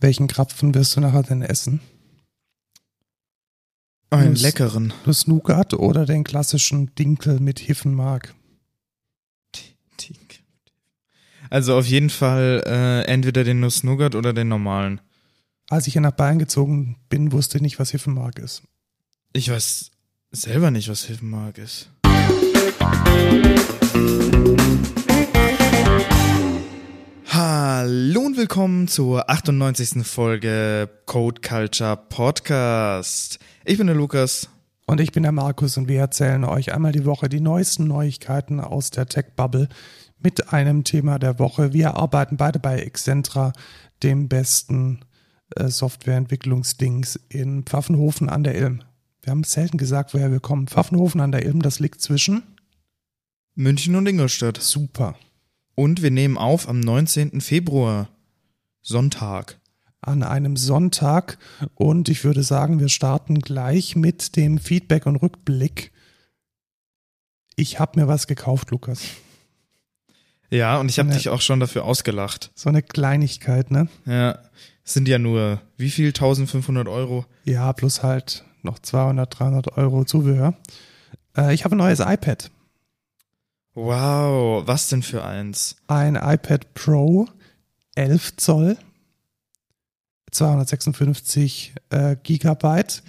Welchen Krapfen wirst du nachher denn essen? Einen Nuss. leckeren. Das Nougat oder den klassischen Dinkel mit Hiffenmark? Also auf jeden Fall äh, entweder den Nuss-Nougat oder den normalen. Als ich hier nach Bayern gezogen bin, wusste ich nicht, was Hiffenmark ist. Ich weiß selber nicht, was Hilfenmark ist. Hallo und willkommen zur 98. Folge Code Culture Podcast. Ich bin der Lukas. Und ich bin der Markus und wir erzählen euch einmal die Woche die neuesten Neuigkeiten aus der Tech-Bubble mit einem Thema der Woche. Wir arbeiten beide bei Excentra, dem besten äh, Softwareentwicklungsdings in Pfaffenhofen an der Ilm. Wir haben selten gesagt, woher wir kommen. Pfaffenhofen an der Ilm, das liegt zwischen. München und Ingolstadt. Super. Und wir nehmen auf am 19. Februar. Sonntag. An einem Sonntag. Und ich würde sagen, wir starten gleich mit dem Feedback und Rückblick. Ich habe mir was gekauft, Lukas. Ja, und ich habe dich auch schon dafür ausgelacht. So eine Kleinigkeit, ne? Ja, es sind ja nur, wie viel? 1500 Euro? Ja, plus halt noch 200, 300 Euro Zubehör. Äh, ich habe ein neues iPad. Wow, was denn für eins? Ein iPad Pro 11 Zoll, 256 äh, Gigabyte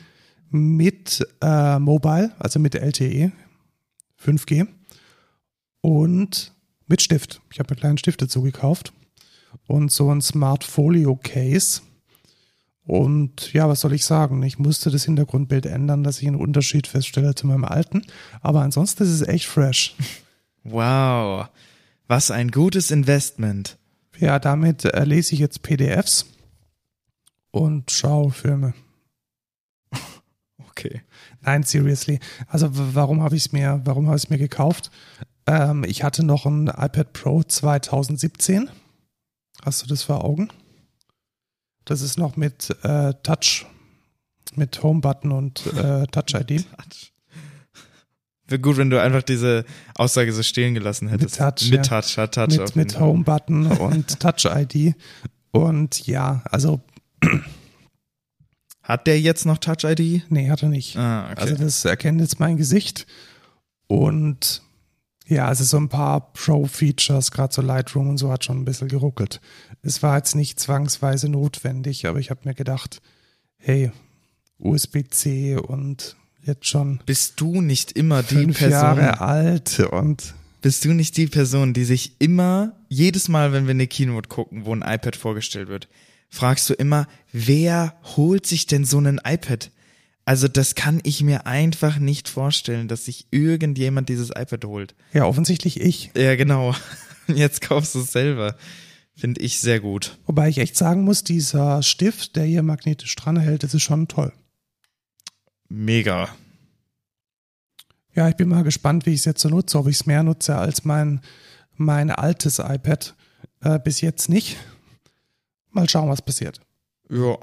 mit äh, Mobile, also mit LTE 5G und mit Stift. Ich habe mir einen kleinen Stift dazu gekauft und so ein Smart Folio Case. Und ja, was soll ich sagen? Ich musste das Hintergrundbild ändern, dass ich einen Unterschied feststelle zu meinem alten. Aber ansonsten ist es echt fresh. Wow, was ein gutes Investment. Ja, damit äh, lese ich jetzt PDFs und schaue Filme. Okay. Nein, seriously. Also warum habe ich es mir, warum habe ich es mir gekauft? Ähm, ich hatte noch ein iPad Pro 2017. Hast du das vor Augen? Das ist noch mit äh, Touch, mit Home Button und äh, Touch ID. Wäre gut, wenn du einfach diese Aussage so stehen gelassen hättest. Touch, Mit ja. Touch, hat Touch. mit mit Fall. Home Button und Touch ID. Und ja, also Hat der jetzt noch Touch ID? nee, hat er nicht. Ah, okay. Also das erkennt jetzt mein Gesicht. Und ja, also so ein paar Pro-Features, gerade so Lightroom und so, hat schon ein bisschen geruckelt. Es war jetzt nicht zwangsweise notwendig, aber ich habe mir gedacht, hey, USB-C und jetzt schon bist du nicht immer die fünf Person, Jahre alt und bist du nicht die Person, die sich immer, jedes Mal, wenn wir eine Keynote gucken, wo ein iPad vorgestellt wird, fragst du immer, wer holt sich denn so einen iPad? Also das kann ich mir einfach nicht vorstellen, dass sich irgendjemand dieses iPad holt. ja, offensichtlich ich. Ja, genau. Jetzt kaufst du es selber. Finde ich sehr gut. Wobei ich echt sagen muss, dieser Stift, der hier magnetisch dran hält, das ist schon toll. Mega. Ja, ich bin mal gespannt, wie ich es jetzt so nutze, ob ich es mehr nutze als mein, mein altes iPad. Äh, bis jetzt nicht. Mal schauen, was passiert. Ja.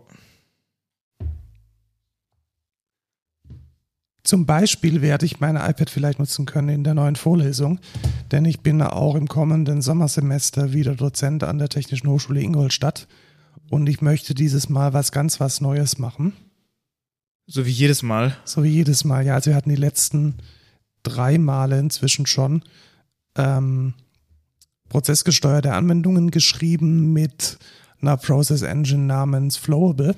Zum Beispiel werde ich mein iPad vielleicht nutzen können in der neuen Vorlesung, denn ich bin auch im kommenden Sommersemester wieder Dozent an der Technischen Hochschule Ingolstadt und ich möchte dieses Mal was ganz was Neues machen. So wie jedes Mal. So wie jedes Mal. Ja, also wir hatten die letzten drei Male inzwischen schon ähm, prozessgesteuerte Anwendungen geschrieben mit einer Process Engine namens Flowable.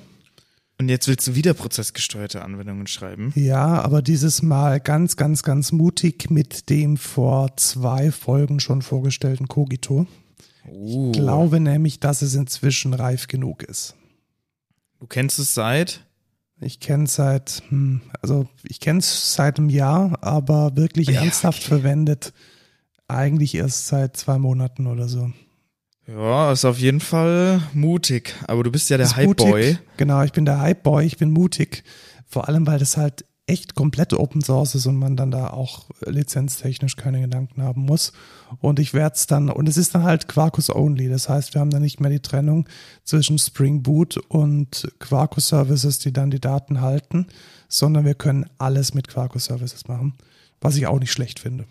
Und jetzt willst du wieder prozessgesteuerte Anwendungen schreiben? Ja, aber dieses Mal ganz, ganz, ganz mutig mit dem vor zwei Folgen schon vorgestellten Cogito. Uh. Ich glaube nämlich, dass es inzwischen reif genug ist. Du kennst es seit? Ich kenne es seit, hm, also ich kenne es seit einem Jahr, aber wirklich Ja, ernsthaft okay. verwendet eigentlich erst seit zwei Monaten oder so. Ja, ist auf jeden Fall mutig. Aber du bist ja der. Hype-Boy. Genau, ich bin der Hype-Boy, ich bin mutig. Vor allem, weil das halt echt komplett Open Source ist und man dann da auch lizenztechnisch keine Gedanken haben muss. Und ich werde es dann, und es ist dann halt Quarkus only. Das heißt, wir haben dann nicht mehr die Trennung zwischen Spring Boot und Quarkus Services, die dann die Daten halten, sondern wir können alles mit Quarkus Services machen, was ich auch nicht schlecht finde.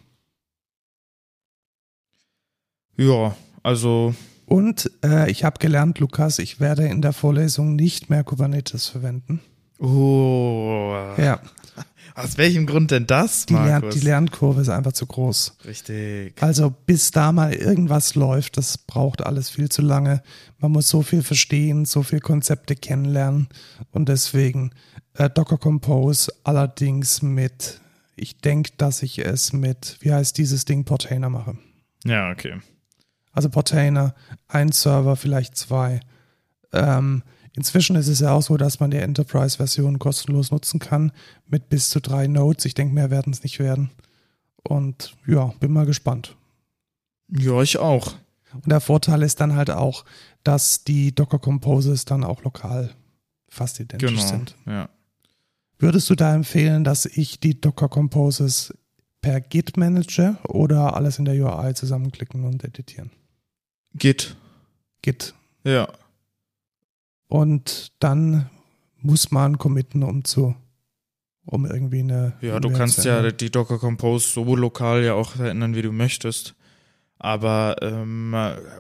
Ja, also Und äh, ich habe gelernt, Lukas, ich werde in der Vorlesung nicht mehr Kubernetes verwenden. Oh. Ja, Aus welchem Grund denn das, die, Lern die Lernkurve ist einfach zu groß. Richtig. Also bis da mal irgendwas läuft, das braucht alles viel zu lange. Man muss so viel verstehen, so viel Konzepte kennenlernen und deswegen äh, Docker Compose allerdings mit, ich denke, dass ich es mit, wie heißt dieses Ding, Portainer mache. Ja, okay. Also Portainer, ein Server, vielleicht zwei. Ähm, inzwischen ist es ja auch so, dass man die Enterprise-Version kostenlos nutzen kann mit bis zu drei Nodes. Ich denke, mehr werden es nicht werden. Und ja, bin mal gespannt. Ja, ich auch. Und der Vorteil ist dann halt auch, dass die Docker Composes dann auch lokal fast identisch Genau. sind. Ja. Würdest du da empfehlen, dass ich die Docker Composes per Git manage oder alles in der UI zusammenklicken und editieren? Git. Git. Ja. Und dann muss man committen, um zu, um irgendwie eine. Ja, du kannst ja die Docker Compose so lokal ja auch verändern, wie du möchtest. Aber ähm,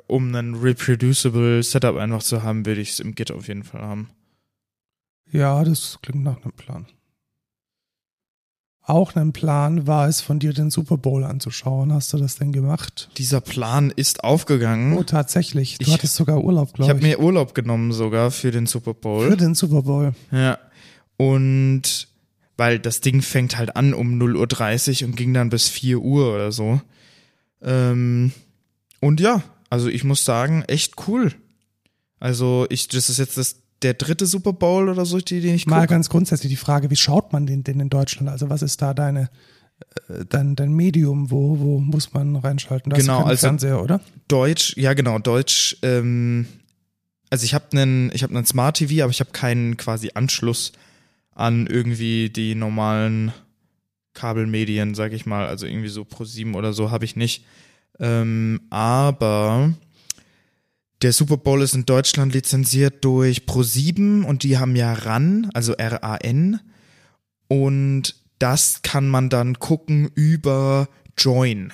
um einen reproducible Setup einfach zu haben, würde ich es im Git auf jeden Fall haben. Ja, das klingt nach einem Plan. Auch ein Plan war es, von dir den Super Bowl anzuschauen. Hast du das denn gemacht? Dieser Plan ist aufgegangen. Oh, tatsächlich. Du Ich- hattest sogar Urlaub, ich glaube habe ich. mir Urlaub genommen sogar für den Super Bowl. Für den Super Bowl. Ja. Und weil das Ding fängt halt an um 0.30 Uhr und ging dann bis 4 Uhr oder so. Ähm, und ja, also ich muss sagen, echt cool. Also ich, das ist jetzt das, der dritte Super Bowl oder so, die- den ich Mal gucke. ganz grundsätzlich die Frage, wie schaut man den denn in Deutschland? Also was ist da deine, äh, dein, dein Medium? Wo, wo muss man reinschalten? Das Genau, also- Fernseher, oder? Deutsch, ja genau, Deutsch. Ähm, also ich habe einen, ich habe einen Smart TV, aber ich habe keinen quasi Anschluss an irgendwie die normalen Kabelmedien, sag ich mal. Also irgendwie so Pro7 oder so habe ich nicht. Ähm, aber der Super Bowl ist in Deutschland lizenziert durch Pro7 und die haben ja RAN, also R-A-N. Und das kann man dann gucken über Join.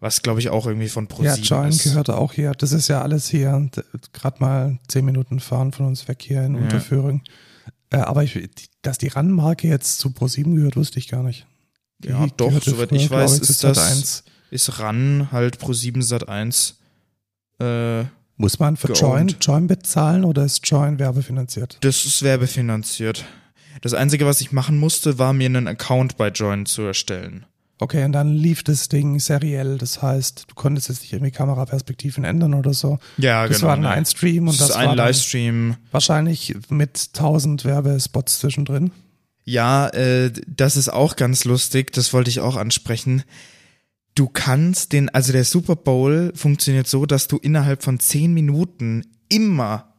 Was glaube ich auch irgendwie von Pro7 Ja, Join ist. gehört auch hier. Das ist ja alles hier, gerade mal zehn Minuten fahren von uns weg hier in Ja. Unterföhring. Äh, aber ich, dass die RAN-Marke jetzt zu Pro7 gehört, wusste ich gar nicht. Die Ja, doch, gehörte soweit früher, ich weiß, zu ist das- Sat.1. ist RAN halt Pro7 Sat 1. Äh, Muss man für Join. Join bezahlen oder ist Join werbefinanziert? das ist werbefinanziert. Das Einzige, was ich machen musste, war mir einen Account bei Join zu erstellen. Okay, und dann lief das Ding seriell. Das heißt, du konntest jetzt nicht irgendwie Kameraperspektiven ändern oder so. Ja, das genau. war ne. ein Stream und das das, ist ein war dann Livestream. wahrscheinlich mit tausend Werbespots zwischendrin. Ja, äh, das ist auch ganz lustig, das wollte ich auch ansprechen. Du kannst den, also der Super Bowl funktioniert so, dass du innerhalb von zehn Minuten immer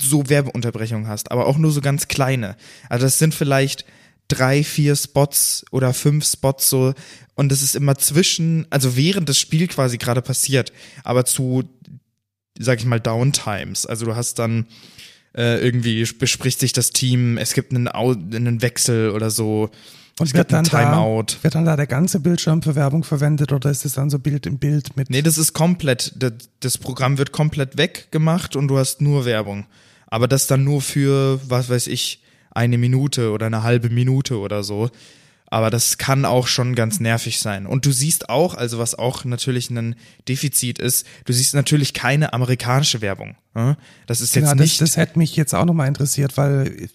so Werbeunterbrechungen hast, aber auch nur so ganz kleine. Also das sind vielleicht drei, vier Spots oder fünf Spots so und das ist immer zwischen, also während das Spiel quasi gerade passiert, aber zu, sag ich mal, Downtimes. Also du hast dann äh, irgendwie bespricht sich das Team, es gibt einen, Au einen Wechsel oder so. Und es wird dann, da, Timeout. wird dann da der ganze Bildschirm für Werbung verwendet oder ist es dann so Bild im Bild mit? Nee, das ist komplett, das, das Programm wird komplett weggemacht und du hast nur Werbung. Aber das dann nur für, was weiß ich, eine Minute oder eine halbe Minute oder so. Aber das kann auch schon ganz nervig sein. Und du siehst auch, also was auch natürlich ein Defizit ist, du siehst natürlich keine amerikanische Werbung. ne? Das ist jetzt Ja, das, nicht. das hätte mich jetzt auch nochmal interessiert, weil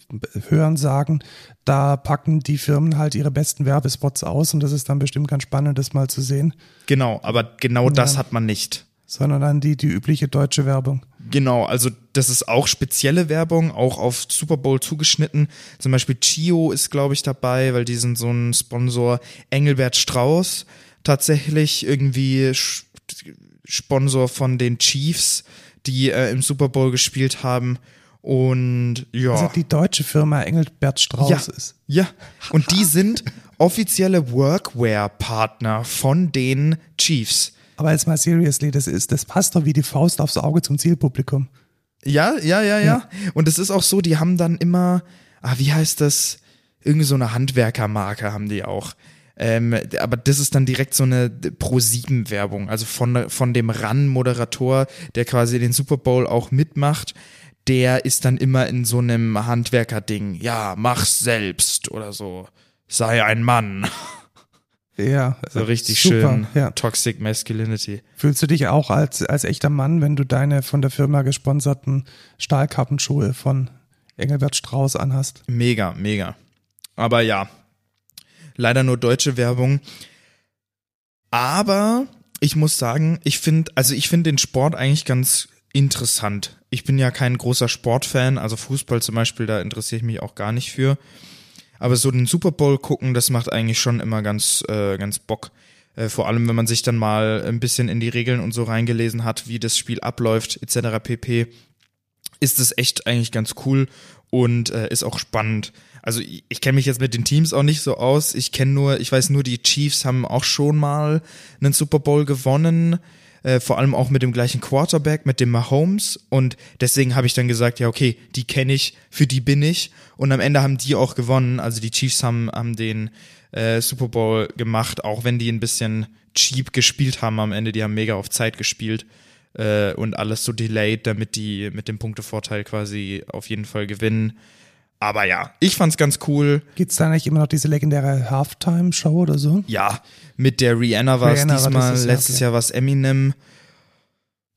Hören sagen, da packen die Firmen halt ihre besten Werbespots aus und das ist dann bestimmt ganz spannend, das mal zu sehen, genau, aber genau das Ja. hat man nicht. Sondern dann die, die übliche deutsche Werbung. Genau, also das ist auch spezielle Werbung, auch auf Super Bowl zugeschnitten. Zum Beispiel Chio ist, glaube ich, dabei, weil die sind so ein Sponsor. Engelbert Strauß tatsächlich irgendwie Sponsor von den Chiefs, die äh, im Super Bowl gespielt haben. Und ja. Also die deutsche Firma Engelbert Strauß ja, ist. ja, und die sind offizielle Workwear-Partner von den Chiefs. Aber jetzt mal seriously, das ist, das passt doch wie die Faust aufs Auge zum Zielpublikum. Ja, ja, ja, ja. Und es ist auch so, die haben dann immer, ah, wie heißt das? Irgendwie so eine Handwerkermarke haben die auch. Ähm, aber das ist dann direkt so eine Pro-7-Werbung, also von, von dem RAN-Moderator, der quasi den Super Bowl auch mitmacht. Der ist dann immer in so einem Handwerker-Ding. Ja, mach's selbst oder so. Sei ein Mann. Ja, So richtig super, schön Ja. Toxic Masculinity. Fühlst du dich auch als, als echter Mann, wenn du deine von der Firma gesponserten Stahlkappenschuhe von Engelbert Strauß anhast? Mega, mega. Aber ja, leider nur deutsche Werbung. Aber ich muss sagen, ich finde, also ich finde den Sport eigentlich ganz interessant. Ich bin ja kein großer Sportfan, also Fußball zum Beispiel, da interessiere ich mich auch gar nicht für. Aber so den Super Bowl gucken, das macht eigentlich schon immer ganz, äh, ganz Bock. Äh, vor allem, wenn man sich dann mal ein bisschen in die Regeln und so reingelesen hat, wie das Spiel abläuft, etc. pp ist es echt eigentlich ganz cool und äh, ist auch spannend. Also ich, ich kenne mich jetzt mit den Teams auch nicht so aus. Ich kenne nur, ich weiß nur, die Chiefs haben auch schon mal einen Super Bowl gewonnen. Äh, vor allem auch mit dem gleichen Quarterback, mit dem Mahomes. Und deswegen habe ich dann gesagt, ja, okay, die kenne ich, für die bin ich. Und am Ende haben die auch gewonnen. Also die Chiefs haben, haben den äh, Super Bowl gemacht, auch wenn die ein bisschen cheap gespielt haben am Ende. Die haben mega auf Zeit gespielt äh, und alles so delayed, damit die mit dem Punktevorteil quasi auf jeden Fall gewinnen. Aber ja, ich fand's ganz cool. Gibt's da nicht immer noch diese legendäre Halftime-Show oder so? Ja, mit der Rihanna war es war diesmal, dieses Jahr, letztes okay. Jahr war es Eminem.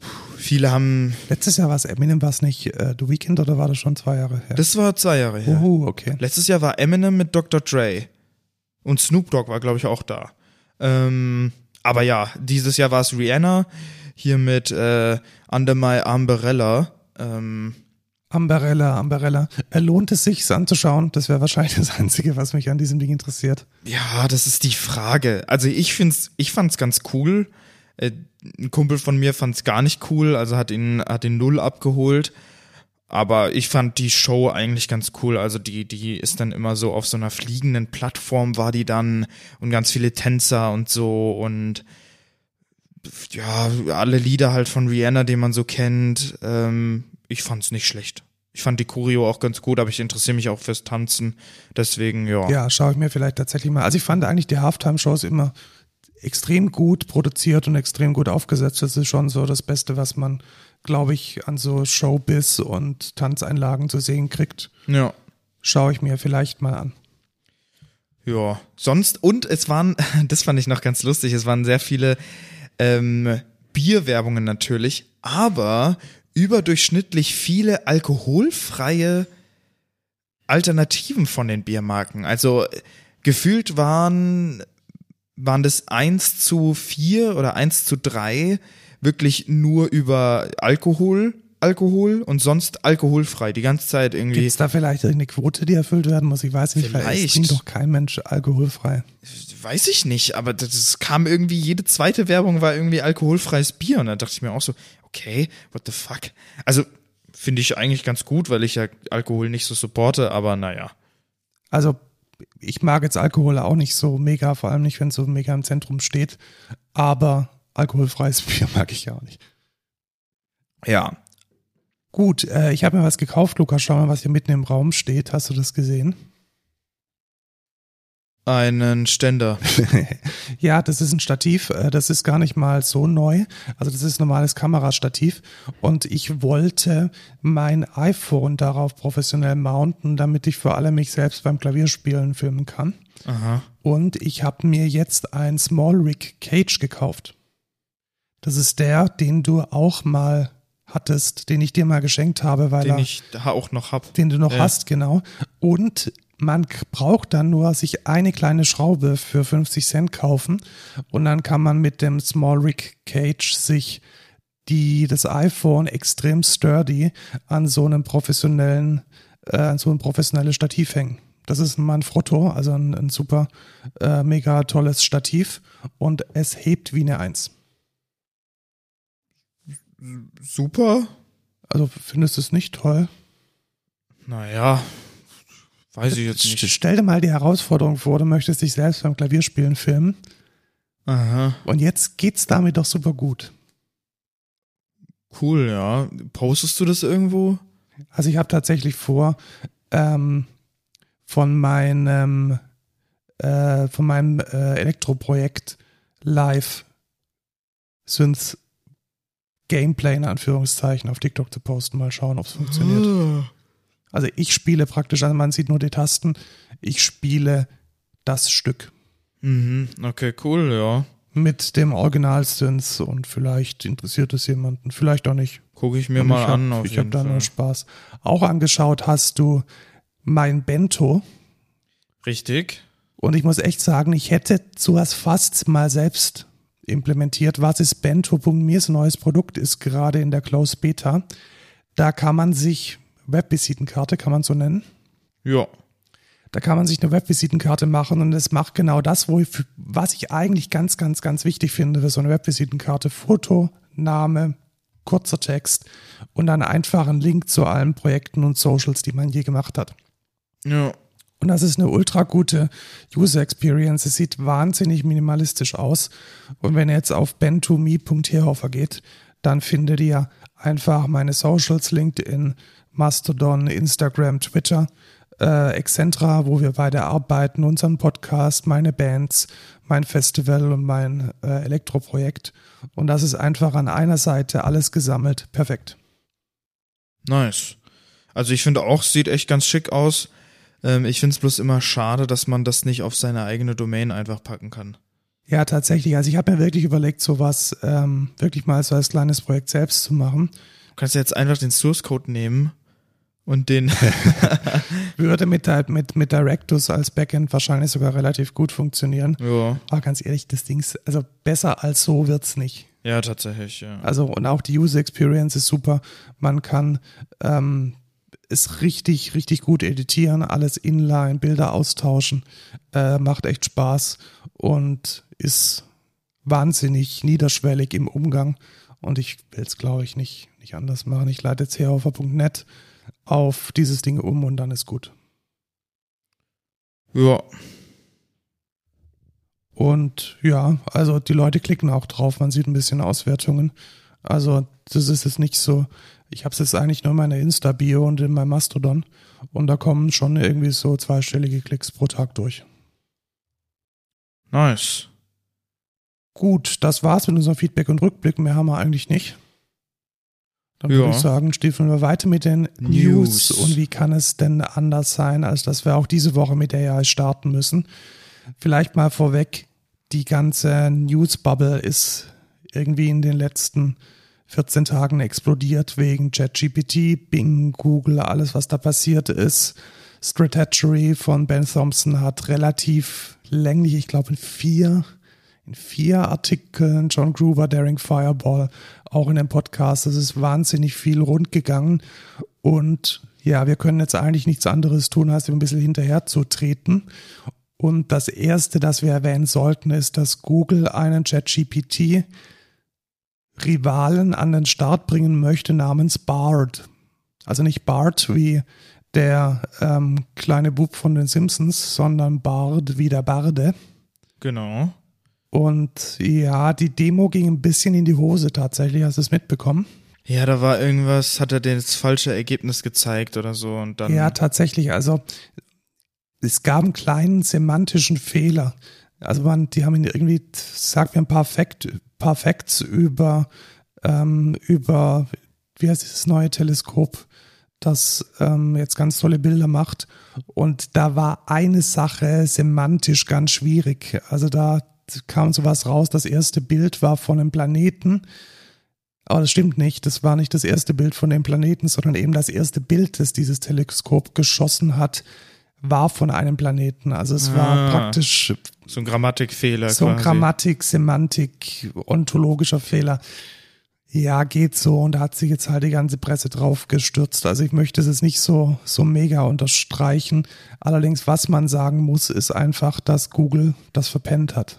Puh, Viele haben, Letztes Jahr war es Eminem, war es nicht äh, The Weeknd oder war das schon zwei Jahre her? das war zwei Jahre her. Uhu, okay. Letztes Jahr war Eminem mit Dr. Dre. Und Snoop Dogg war, glaube ich, auch da. Ähm, aber ja, dieses Jahr war es Rihanna. Hier mit äh, Under My Umbrella. Ähm, Amberella, Amberella. Äh, lohnt es sich, es anzuschauen? Das wäre wahrscheinlich das Einzige, was mich an diesem Ding interessiert. Ja, das ist die Frage. Also ich find's, ich fand's ganz cool. Äh, Ein Kumpel von mir fand's gar nicht cool, also hat ihn, hat ihn null abgeholt. Aber ich fand die Show eigentlich ganz cool. Also die, die ist dann immer so auf so einer fliegenden Plattform war die dann und ganz viele Tänzer und so und ja, alle Lieder halt von Rihanna, die man so kennt. Ähm, ich fand's nicht schlecht. Ich fand die Choreo auch ganz gut, aber ich interessiere mich auch fürs Tanzen. Deswegen, ja. Ja, schaue ich mir vielleicht tatsächlich mal. Also ich fand eigentlich die Halftime-Shows immer extrem gut produziert und extrem gut aufgesetzt. Das ist schon so das Beste, was man, glaube ich, an so Showbiz und Tanzeinlagen zu sehen kriegt. ja. Schaue ich mir vielleicht mal an. Ja, sonst, und es waren, das fand ich noch ganz lustig, es waren sehr viele ähm, Bierwerbungen natürlich, aber überdurchschnittlich viele alkoholfreie Alternativen von den Biermarken. Also gefühlt waren, waren das 1 zu 4 oder 1 zu 3 wirklich nur über Alkohol, Alkohol und sonst alkoholfrei, die ganze Zeit irgendwie. Gibt es da vielleicht irgendeine Quote, die erfüllt werden muss? Ich weiß nicht, weil es Vielleicht. trinkt doch kein Mensch alkoholfrei. Weiß ich nicht, aber das, das kam irgendwie, jede zweite Werbung war irgendwie alkoholfreies Bier. Und da dachte ich mir auch so, okay, what the fuck? Also finde ich eigentlich ganz gut, weil ich ja Alkohol nicht so supporte, aber naja. Also ich mag jetzt Alkohol auch nicht so mega, vor allem nicht, wenn es so mega im Zentrum steht. Aber alkoholfreies Bier mag ich ja auch nicht. Ja. Gut, äh, ich habe mir was gekauft, Lukas. Schau mal, was hier mitten im Raum steht. Hast du das gesehen? Einen Ständer. ja, das ist ein Stativ. äh, Das ist gar nicht mal so neu. Also das ist ein normales Kamerastativ. Und ich wollte mein iPhone darauf professionell mounten, damit ich vor allem mich selbst beim Klavierspielen filmen kann. Aha. Und ich habe mir jetzt ein Small Rig Cage gekauft. Das ist der, den du auch mal hattest, den ich dir mal geschenkt habe, weil Den er, ich auch noch hab. den du noch Ja. hast, genau. Und man braucht dann nur sich eine kleine Schraube für 50 Cent kaufen und dann kann man mit dem Small Rig Cage sich die, das iPhone extrem sturdy an so einem professionellen, äh, an so ein professionelles Stativ hängen. Das ist ein Manfrotto, also ein, ein super, äh, mega tolles Stativ und es hebt wie eine Eins. Super. Also findest du es nicht toll? Naja. Weiß ich jetzt nicht. Stell dir mal die Herausforderung vor, du möchtest dich selbst beim Klavierspielen filmen Aha. und jetzt geht's damit doch super gut. Cool, ja. Postest du das irgendwo? Also ich habe tatsächlich vor, ähm, von meinem äh, von meinem äh, Elektroprojekt live Synth Gameplay in Anführungszeichen auf TikTok zu posten. Mal schauen, ob es funktioniert. Also ich spiele praktisch, also man sieht nur die Tasten, ich spiele das Stück Mhm, okay, cool, ja. mit dem Original Synth und vielleicht interessiert es jemanden, vielleicht auch nicht. Gucke ich mir Und mal ich hab, an. Auf ich habe da nur. Spaß. Auch angeschaut hast du mein Bento Richtig. und ich muss echt sagen, ich hätte sowas fast mal selbst implementiert. Was ist Bento.me? Ist ein neues Produkt, ist gerade in der Close Beta. Da kann man sich Webvisitenkarte, kann man so nennen. Ja. Da kann man sich eine Webvisitenkarte machen und es macht genau das, wo ich, was ich eigentlich ganz, ganz, ganz wichtig finde für so eine Webvisitenkarte. Foto, Name, kurzer Text und dann einfach ein Link zu allen Projekten und Socials, die man je gemacht hat. Ja. Und das ist eine ultra gute User Experience. Es sieht wahnsinnig minimalistisch aus. Und wenn ihr jetzt auf bentome.herhofer geht, dann findet ihr einfach meine Socials, LinkedIn, Mastodon, Instagram, Twitter, äh, Excentra, wo wir beide arbeiten, unseren Podcast, meine Bands, mein Festival und mein äh, Elektroprojekt. Und das ist einfach an einer Seite alles gesammelt. Perfekt. Nice. Also ich finde auch, sieht echt ganz schick aus. Ähm, ich finde es bloß immer schade, dass man das nicht auf seine eigene Domain einfach packen kann. Ja, tatsächlich. Also ich habe mir wirklich überlegt, sowas ähm, wirklich mal so als kleines Projekt selbst zu machen. Du kannst jetzt einfach den Source Code nehmen und den. Würde mit, mit, mit Directus als Backend wahrscheinlich sogar relativ gut funktionieren. ja. Aber ganz ehrlich, das Ding ist, also besser als so wird's nicht. Ja, tatsächlich, ja. Also und auch die User Experience ist super. Man kann ähm, es richtig, richtig gut editieren, alles inline, Bilder austauschen, äh, macht echt Spaß und ist wahnsinnig niederschwellig im Umgang. Und ich will es, glaube ich, nicht, nicht anders machen. Ich leite jetzt herhofer.net auf dieses Ding um und dann ist gut. Ja. Und ja, also die Leute klicken auch drauf, man sieht ein bisschen Auswertungen. Also das ist jetzt nicht so, ich habe es jetzt eigentlich nur in meiner Insta-Bio und in meinem Mastodon und da kommen schon irgendwie so zweistellige Klicks pro Tag durch. Nice. Gut, das war's mit unserem Feedback und Rückblick, mehr haben wir eigentlich nicht. Dann Ja. würde ich sagen, stiefeln wir weiter mit den News. News. Und wie kann es denn anders sein, als dass wir auch diese Woche mit AI starten müssen? Vielleicht mal vorweg, die ganze News-Bubble ist irgendwie in den letzten 14 Tagen explodiert wegen ChatGPT, Bing, Google, alles, was da passiert ist. Strategy von Ben Thompson hat relativ länglich, ich glaube in vier, in vier Artikeln, John Gruber, Daring Fireball, auch in dem Podcast, es ist wahnsinnig viel rundgegangen und ja, wir können jetzt eigentlich nichts anderes tun, als ihm ein bisschen hinterher zu treten. Und das erste, das wir erwähnen sollten, ist, dass Google einen ChatGPT Rivalen an den Start bringen möchte namens Bard. Also nicht Bart wie der ähm, kleine Bub von den Simpsons, sondern Bard wie der Barde. Genau. Und ja, die Demo ging ein bisschen in die Hose tatsächlich, hast du es mitbekommen? Ja, da war irgendwas, hat er dir das falsche Ergebnis gezeigt oder so und dann. Ja, tatsächlich. Also es gab einen kleinen semantischen Fehler. Also man, die haben ihn irgendwie, sagt mir ein paar, Fact, paar Facts über, ähm, über, wie heißt dieses neue Teleskop, das ähm, jetzt ganz tolle Bilder macht. Und da war eine Sache semantisch ganz schwierig. Also da kam sowas raus, das erste Bild war von einem Planeten. Aber das stimmt nicht. Das war nicht das erste Bild von dem Planeten, sondern eben das erste Bild, das dieses Teleskop geschossen hat, war von einem Planeten. Also es war Ah, praktisch so ein Grammatikfehler. so ein quasi. Grammatik, Semantik, ontologischer Fehler. Ja, geht so. Und da hat sich jetzt halt die ganze Presse drauf gestürzt. Also ich möchte es jetzt nicht so, so mega unterstreichen. Allerdings, was man sagen muss, ist einfach, dass Google das verpennt hat.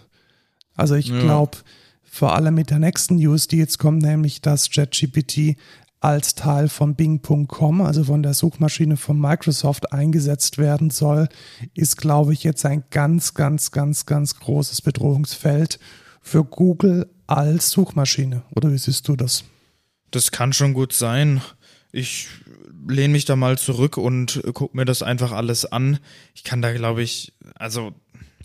Also ich Ja. glaube, vor allem mit der nächsten News, die jetzt kommt, nämlich dass ChatGPT als Teil von Bing.com, also von der Suchmaschine von Microsoft eingesetzt werden soll, ist, glaube ich, jetzt ein ganz, ganz, ganz, ganz großes Bedrohungsfeld für Google als Suchmaschine. Oder wie siehst du das? Das kann schon gut sein. Ich lehne mich da mal zurück und gucke mir das einfach alles an. Ich kann da, glaube ich, also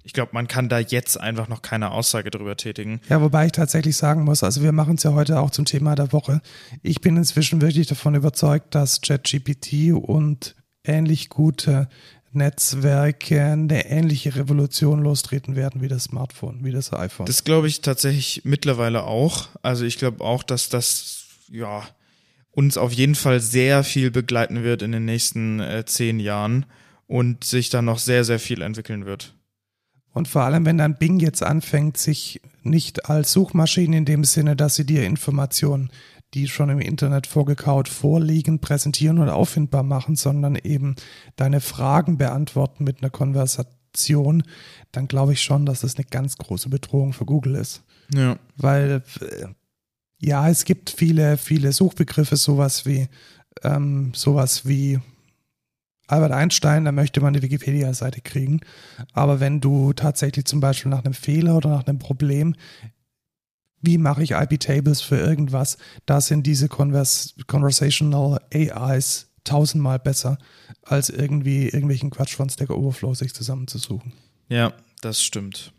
ich glaube, man kann da jetzt einfach noch keine Aussage drüber tätigen. Ja, wobei ich tatsächlich sagen muss, also wir machen es ja heute auch zum Thema der Woche. Ich bin inzwischen wirklich davon überzeugt, dass ChatGPT und ähnlich gute Netzwerke eine ähnliche Revolution lostreten werden wie das Smartphone, wie das iPhone. Das glaube ich tatsächlich mittlerweile auch. Also ich glaube auch, dass das, ja, uns auf jeden Fall sehr viel begleiten wird in den nächsten äh, zehn Jahren und sich dann noch sehr, sehr viel entwickeln wird. Und vor allem, wenn dann Bing jetzt anfängt, sich nicht als Suchmaschine in dem Sinne, dass sie dir Informationen, die schon im Internet vorgekaut vorliegen, präsentieren oder auffindbar machen, sondern eben deine Fragen beantworten mit einer Konversation, dann glaube ich schon, dass das eine ganz große Bedrohung für Google ist. Ja. Weil äh, ja, es gibt viele, viele Suchbegriffe, sowas wie, ähm, sowas wie Albert Einstein, da möchte man die Wikipedia-Seite kriegen. Aber wenn du tatsächlich zum Beispiel nach einem Fehler oder nach einem Problem, wie mache ich IP-Tables für irgendwas, da sind diese Convers Conversational AIs tausendmal besser, als irgendwie irgendwelchen Quatsch von Stack Overflow sich zusammenzusuchen. Ja, das stimmt.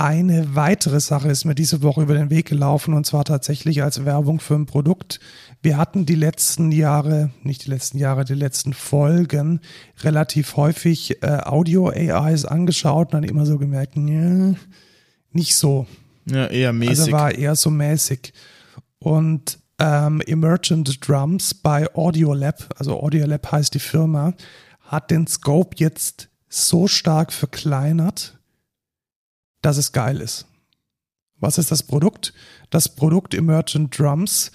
Eine weitere Sache ist mir diese Woche über den Weg gelaufen und zwar tatsächlich als Werbung für ein Produkt. Wir hatten die letzten Jahre, nicht die letzten Jahre, die letzten Folgen relativ häufig äh, Audio-AIs angeschaut und dann immer so gemerkt, ja, nicht so. Ja, eher mäßig. Also war eher so mäßig. Und ähm, Emergent Drums bei Audiolab, also Audiolab heißt die Firma, hat den Scope jetzt so stark verkleinert, dass es geil ist. Was ist das Produkt? Das Produkt Emergent Drums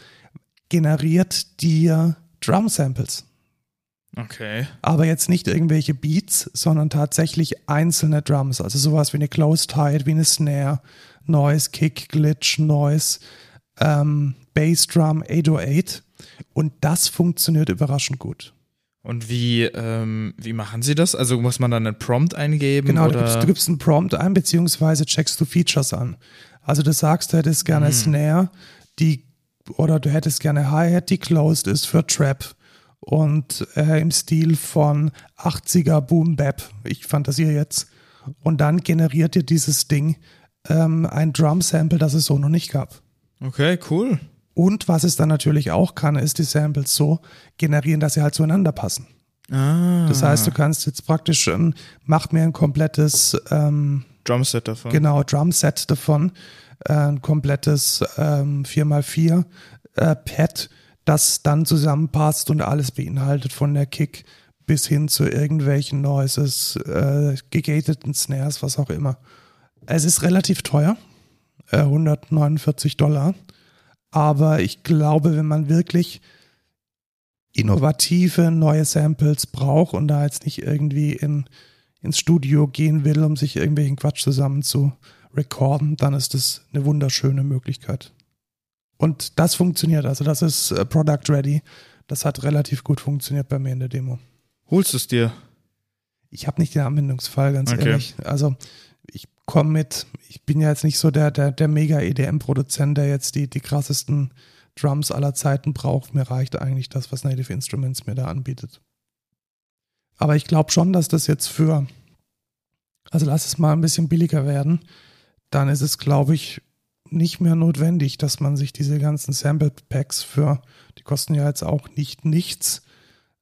generiert dir Drum Samples. Okay. Aber jetzt nicht irgendwelche Beats, sondern tatsächlich einzelne Drums. Also sowas wie eine Closed Hide, wie eine Snare, Noise, Kick, Glitch, Noise, ähm, Bass Drum, 808. Und das funktioniert überraschend gut. Und wie, ähm, wie machen Sie das? Also muss man dann einen Prompt eingeben? Genau, oder? Du, gibst, du gibst einen Prompt ein, beziehungsweise checkst du Features an. Also du sagst, du hättest gerne Mhm. Snare, die, oder du hättest gerne Hi-Hat, die closed ist für Trap und äh, im Stil von 80er Boom Bap. Ich fantasiere jetzt. Und dann generiert dir dieses Ding ähm, ein Drum-Sample, das es so noch nicht gab. Okay, cool. Und was es dann natürlich auch kann, ist die Samples so generieren, dass sie halt zueinander passen. Ah. Das heißt, du kannst jetzt praktisch, ähm, mach mir ein komplettes, ähm, Drumset davon. genau, Drumset davon, äh, ein komplettes ähm, 4x4 äh, Pad, das dann zusammenpasst und alles beinhaltet, von der Kick bis hin zu irgendwelchen Noises, äh, gegateten Snares, was auch immer. Es ist relativ teuer, äh, 149 Dollar. Aber ich glaube, wenn man wirklich innovative neue Samples braucht und da jetzt nicht irgendwie in, ins Studio gehen will, um sich irgendwelchen Quatsch zusammen zu recorden, dann ist das eine wunderschöne Möglichkeit. Und das funktioniert, also das ist äh, Product Ready. Das hat relativ gut funktioniert bei mir in der Demo. Holst du es dir? Ich habe nicht den Anwendungsfall, ganz Okay. ehrlich. Also ich komme mit, ich bin ja jetzt nicht so der, der, der mega EDM-Produzent, der jetzt die, die krassesten Drums aller Zeiten braucht. Mir reicht eigentlich das, was Native Instruments mir da anbietet. Aber ich glaube schon, dass das jetzt für, also lass es mal ein bisschen billiger werden, dann ist es, glaube ich, nicht mehr notwendig, dass man sich diese ganzen Sample Packs für, die kosten ja jetzt auch nicht nichts,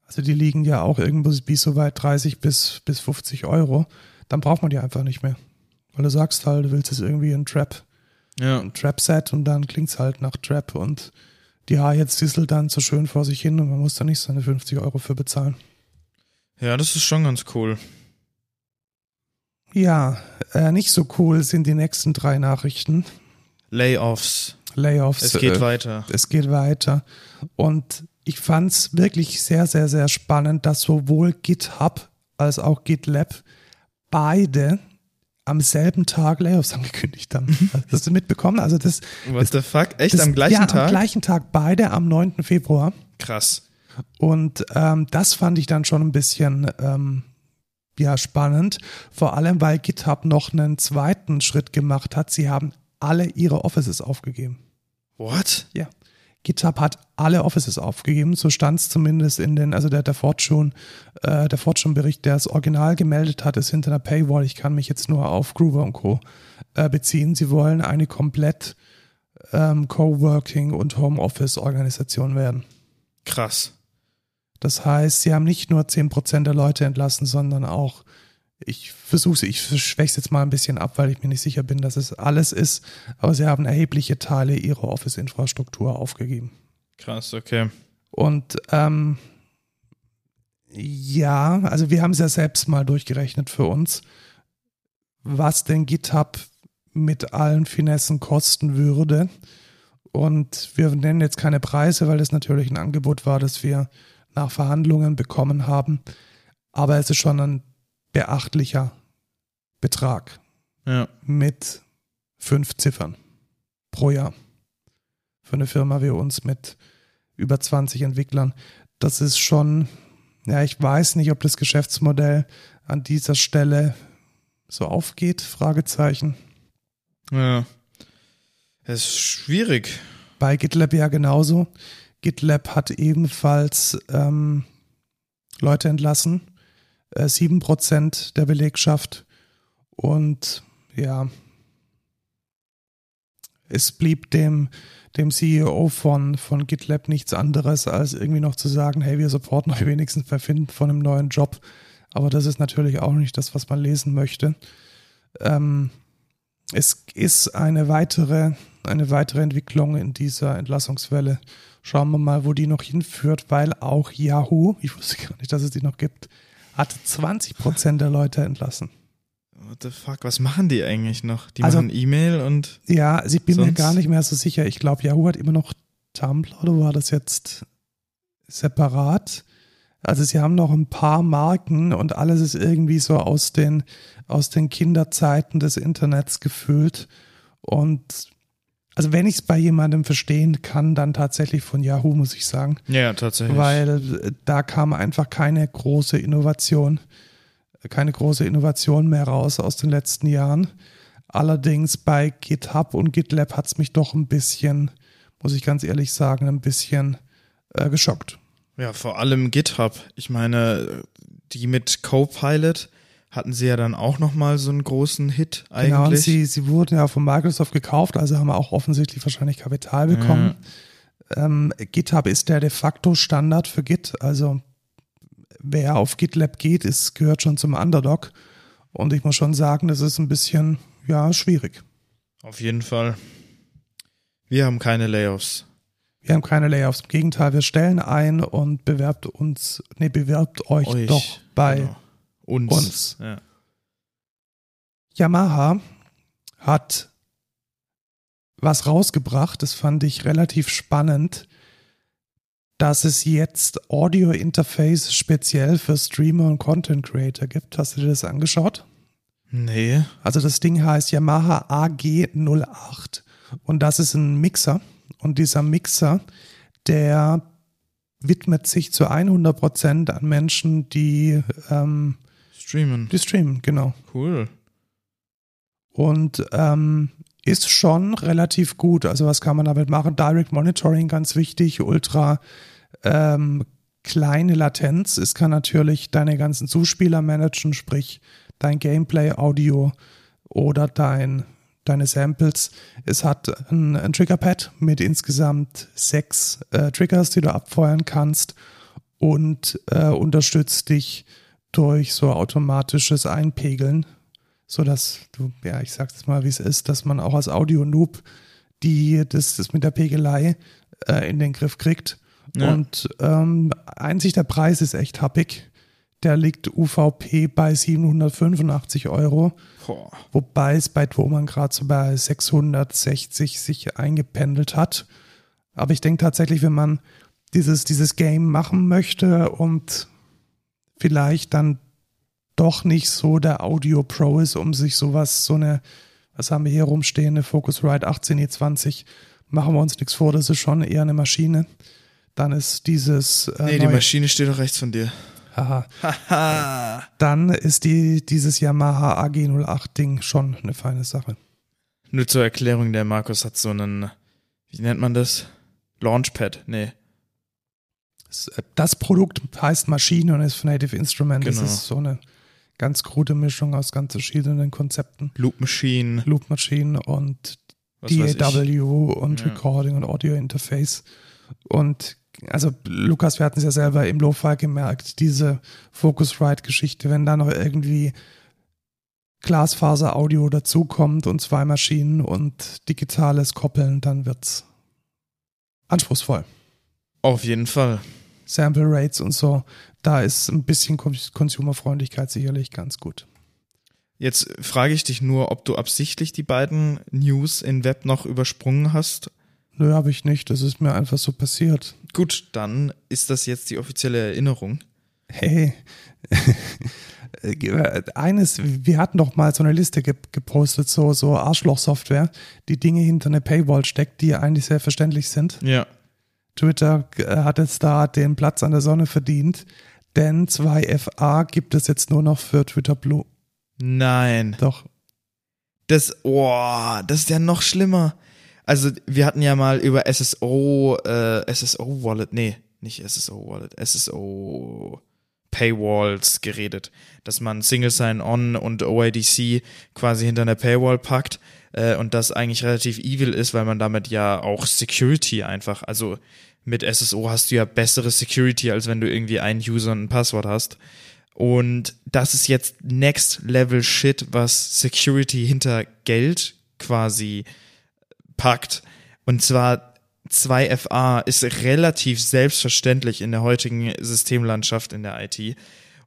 also die liegen ja auch irgendwo wie so weit 30 bis, bis 50 Euro. Dann braucht man die einfach nicht mehr. Weil du sagst halt, du willst jetzt irgendwie ein Trap, Ja. ein Trap-Set und dann klingt's halt nach Trap und die Hi-Hats disselt dann so schön vor sich hin und man muss da nicht seine 50 Euro für bezahlen. Ja, das ist schon ganz cool. Ja, äh, nicht so cool sind die nächsten drei Nachrichten. Layoffs. Layoffs. Es geht äh, weiter. es geht weiter. Und ich fand es wirklich sehr, sehr, sehr spannend, dass sowohl GitHub als auch GitLab beide am selben Tag Layoffs angekündigt haben. Hast du mitbekommen? Also das, What the fuck? Echt das am gleichen ja, Tag? am gleichen Tag beide am 9. Februar. Krass. Und ähm, das fand ich dann schon ein bisschen ähm, ja, spannend. Vor allem, weil GitHub noch einen zweiten Schritt gemacht hat. Sie haben alle ihre Offices aufgegeben. What? Ja. GitHub hat alle Offices aufgegeben, so stand es zumindest in den, also der, der Fortune, äh, der Fortune-Bericht, der das Original gemeldet hat, ist hinter einer Paywall. Ich kann mich jetzt nur auf Groover und Co. Äh, beziehen. Sie wollen eine komplett ähm, Coworking und Homeoffice-Organisation werden. Krass. Das heißt, sie haben nicht nur 10% der Leute entlassen, sondern auch, ich versuche ich schwäche es jetzt mal ein bisschen ab, weil ich mir nicht sicher bin, dass es alles ist, aber sie haben erhebliche Teile ihrer Office-Infrastruktur aufgegeben. Krass, okay. Und ähm, ja, also wir haben es ja selbst mal durchgerechnet für uns, was denn GitHub mit allen Finessen kosten würde. Und wir nennen jetzt keine Preise, weil das natürlich ein Angebot war, das wir nach Verhandlungen bekommen haben. Aber es ist schon ein beachtlicher Betrag Ja. mit fünf Ziffern pro Jahr. Für eine Firma wie uns mit über 20 Entwicklern. Das ist schon, ja, ich weiß nicht, ob das Geschäftsmodell an dieser Stelle so aufgeht, Fragezeichen. Ja. Es ist schwierig. Bei GitLab ja genauso. GitLab hat ebenfalls ähm, Leute entlassen, äh, 7% der Belegschaft. Und ja, es blieb dem, dem CEO von, von GitLab nichts anderes, als irgendwie noch zu sagen, hey, wir supporten euch wenigstens bei Finden von einem neuen Job. Aber das ist natürlich auch nicht das, was man lesen möchte. Ähm, es ist eine weitere, eine weitere Entwicklung in dieser Entlassungswelle. Schauen wir mal, wo die noch hinführt, weil auch Yahoo, ich wusste gar nicht, dass es die noch gibt, hat 20 Prozent der Leute entlassen. What the fuck? Was machen die eigentlich noch? Die Also- machen E-Mail und. Ja, also ich bin mir Sonst- gar nicht mehr so sicher. Ich glaube, Yahoo hat immer noch Tumblr oder war das jetzt separat? Also sie haben noch ein paar Marken und alles ist irgendwie so aus den, aus den Kinderzeiten des Internets gefühlt. Und also wenn ich es bei jemandem verstehen kann, dann tatsächlich von Yahoo, muss ich sagen. Ja, tatsächlich. Weil äh, da kam einfach keine große Innovation, keine große Innovation mehr raus aus den letzten Jahren. Allerdings bei GitHub und GitLab hat es mich doch ein bisschen, muss ich ganz ehrlich sagen, ein bisschen äh, geschockt. Ja, vor allem GitHub. Ich meine, die mit Copilot hatten sie ja dann auch nochmal so einen großen Hit eigentlich. Genau, und sie, sie wurden ja von Microsoft gekauft, also haben wir auch offensichtlich wahrscheinlich Kapital bekommen. Ähm, GitHub ist der de facto Standard für Git, also wer auf GitLab geht, ist, gehört schon zum Underdog. Und ich muss schon sagen, das ist ein bisschen, ja, schwierig. Auf jeden Fall. Wir haben keine Layoffs. Wir haben keine Layoffs. Im Gegenteil, wir stellen ein und bewerbt uns, nee, bewerbt euch, Euch. doch bei Genau. Uns. uns. Ja. Yamaha hat was rausgebracht, das fand ich relativ spannend, dass es jetzt Audio-Interface speziell für Streamer und Content Creator gibt. Hast du dir das angeschaut? Nee. Also das Ding heißt Yamaha AG08 und das ist ein Mixer und dieser Mixer, der widmet sich zu 100% an Menschen, die, ähm, Streamen. die streamen, genau. Cool. Und ähm, ist schon relativ gut. Also was kann man damit machen? Direct Monitoring ganz wichtig, ultra ähm, kleine Latenz. Es kann natürlich deine ganzen Zuspieler managen, sprich dein Gameplay, Audio oder dein, deine Samples. Es hat ein, ein Triggerpad mit insgesamt sechs äh, Triggers, die du abfeuern kannst und äh, unterstützt dich durch so automatisches Einpegeln so dass du, ja, ich sag's mal, wie es ist, dass man auch als Audio-Noob die, das, das mit der Pegelei äh, in den Griff kriegt. Ja. Und ähm, einzig der Preis ist echt happig. Der liegt UVP bei 785 Euro, Boah. wobei es bei Thomann gerade so bei 660 sich eingependelt hat. Aber ich denke tatsächlich, wenn man dieses, dieses Game machen möchte und vielleicht dann doch nicht so der Audio Pro ist, um sich sowas, so eine, was haben wir hier rumstehen, eine Focusrite 18E20, machen wir uns nichts vor, das ist schon eher eine Maschine. Dann ist dieses äh, Nee, die Maschine steht doch rechts von dir. Haha. Haha. dann ist die, dieses Yamaha AG08 Ding schon eine feine Sache. Nur zur Erklärung, der Markus hat so einen, wie nennt man das? Launchpad, nee. Das Produkt heißt Maschine und ist von Native Instrument. Genau. Das ist so eine ganz krude Mischung aus ganz verschiedenen Konzepten. Loop Machine, Loop Machine und was. DAW und Ja. Recording und Audio Interface. Und also Lukas, wir hatten es ja selber im Lo-Fi gemerkt, diese Focusrite-Geschichte, wenn da noch irgendwie Glasfaser-Audio dazukommt und zwei Maschinen und digitales Koppeln, dann wird's anspruchsvoll. Auf jeden Fall. Sample Rates und so, da ist ein bisschen Cons- Consumerfreundlichkeit sicherlich ganz gut. Jetzt frage ich dich nur, ob du absichtlich die beiden News in Web noch übersprungen hast. Nö, habe ich nicht. Das ist mir einfach so passiert. Gut, dann ist das jetzt die offizielle Erinnerung. Hey, eines, wir hatten doch mal so eine Liste ge gepostet, so, so Arschloch-Software, die Dinge hinter eine Paywall steckt, die eigentlich sehr verständlich sind. Ja. Twitter äh, hat jetzt da den Platz an der Sonne verdient, denn 2FA gibt es jetzt nur noch für Twitter Blue. Nein. Doch. Das, oh, das ist ja noch schlimmer. Also, wir hatten ja mal über SSO, äh, SSO Wallet, nee, nicht SSO Wallet, SSO Paywalls geredet, dass man Single Sign-On und OIDC quasi hinter einer Paywall packt äh, und das eigentlich relativ evil ist, weil man damit ja auch Security einfach, also mit SSO hast du ja bessere Security, als wenn du irgendwie einen User und ein Passwort hast. Und das ist jetzt Next Level Shit, was Security hinter Geld quasi packt. Und zwar 2FA ist relativ selbstverständlich in der heutigen Systemlandschaft in der IT.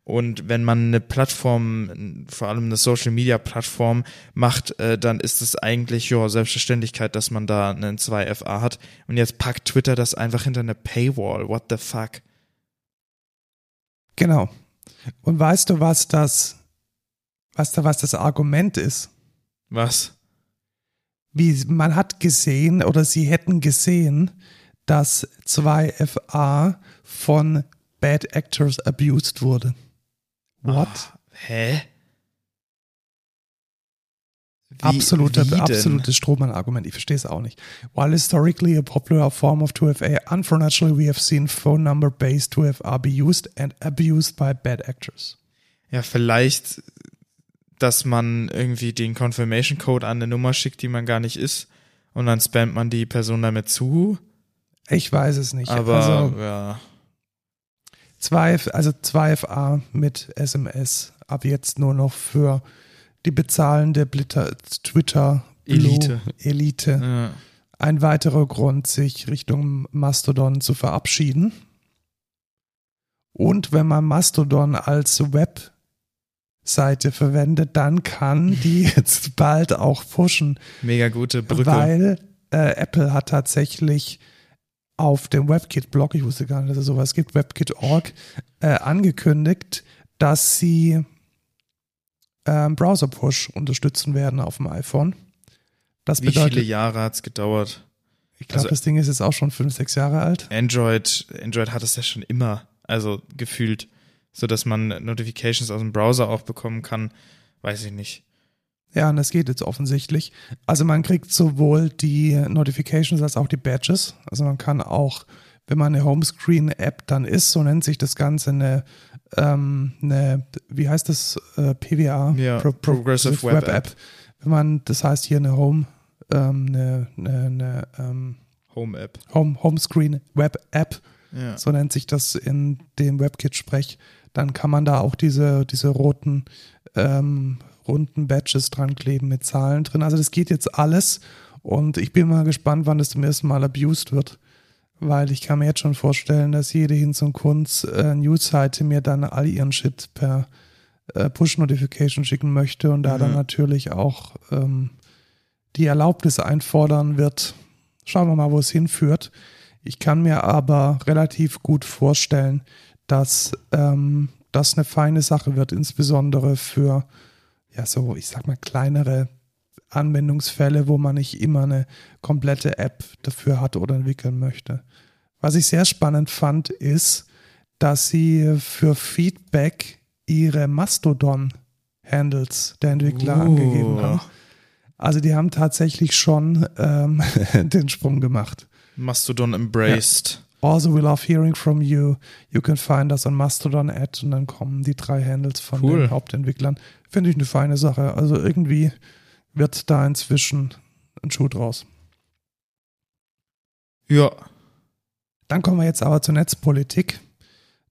Und wenn man eine Plattform, vor allem eine Social Media Plattform macht, äh, dann ist es eigentlich ja Selbstverständlichkeit, dass man da einen 2FA hat. Und jetzt packt Twitter das einfach hinter eine Paywall. What the fuck? Genau. Und weißt du, was das, was da, was das Argument ist? Was? Wie, man hat gesehen oder sie hätten gesehen, dass 2FA von Bad Actors abused wurde. What? Ah, hä? Wie- Absolute, wie absolutes Strohmann-Argument. Ich verstehe es auch nicht. While historically a popular form of 2FA, unfortunately we have seen phone number-based 2FA be used and abused by bad actors. Ja, vielleicht, dass man irgendwie den Confirmation Code an eine Nummer schickt, die man gar nicht ist. Und dann spammt man die Person damit zu. Ich weiß es nicht. Aber also, ja. 2, also 2FA mit SMS ab jetzt nur noch für die bezahlende Blitter, Twitter Blue Elite. Elite. ja. Ein weiterer Grund, sich Richtung Mastodon zu verabschieden. Und wenn man Mastodon als Webseite verwendet, dann kann die jetzt bald auch pushen, Mega gute Brücke. weil äh, Apple hat tatsächlich auf dem WebKit-Blog, ich wusste gar nicht, dass es sowas gibt, WebKit.org, äh, angekündigt, dass sie ähm, Browser-Push unterstützen werden auf dem iPhone. Das Wie bedeutet, viele Jahre hat's gedauert? ich glaube, also- das Ding ist jetzt auch schon fünf, sechs Jahre alt. Android, Android hat es ja schon immer, also gefühlt, so dass man Notifications aus dem Browser auch bekommen kann, weiß ich nicht. Ja, und das geht jetzt offensichtlich. Also man kriegt sowohl die Notifications als auch die Badges. Also man kann auch, wenn man eine Homescreen-App dann ist, so nennt sich das Ganze eine, ähm, eine wie heißt das, äh, PWA? Ja, Progressive Web App. Wenn man, das heißt hier eine Home, ähm, eine, eine, eine ähm, Home App. Home, Homescreen Web App, Ja. so nennt sich das in dem WebKit-Sprech, dann kann man da auch diese, diese roten, ähm, runden Badges dran kleben mit Zahlen drin. Also das geht jetzt alles und ich bin mal gespannt, wann das zum ersten Mal abused wird, weil ich kann mir jetzt schon vorstellen, dass jede Hinz und Kunz äh, News-Seite mir dann all ihren Shit per äh, Push-Notification schicken möchte und da Mhm. dann natürlich auch ähm, die Erlaubnis einfordern wird. Schauen wir mal, wo es hinführt. Ich kann mir aber relativ gut vorstellen, dass ähm, das eine feine Sache wird, insbesondere für, ja, so, ich sag mal, kleinere Anwendungsfälle, wo man nicht immer eine komplette App dafür hat oder entwickeln möchte. Was ich sehr spannend fand, ist, dass sie für Feedback ihre Mastodon-Handles der Entwickler Uh. angegeben haben. Also die haben tatsächlich schon ähm, den Sprung gemacht. Mastodon embraced. Also, we love hearing from you. You can find us on Mastodon at und dann kommen die drei Handles von Cool. den Hauptentwicklern. Finde ich eine feine Sache. Also irgendwie wird da inzwischen ein Schuh draus. Ja. Dann kommen wir jetzt aber zur Netzpolitik.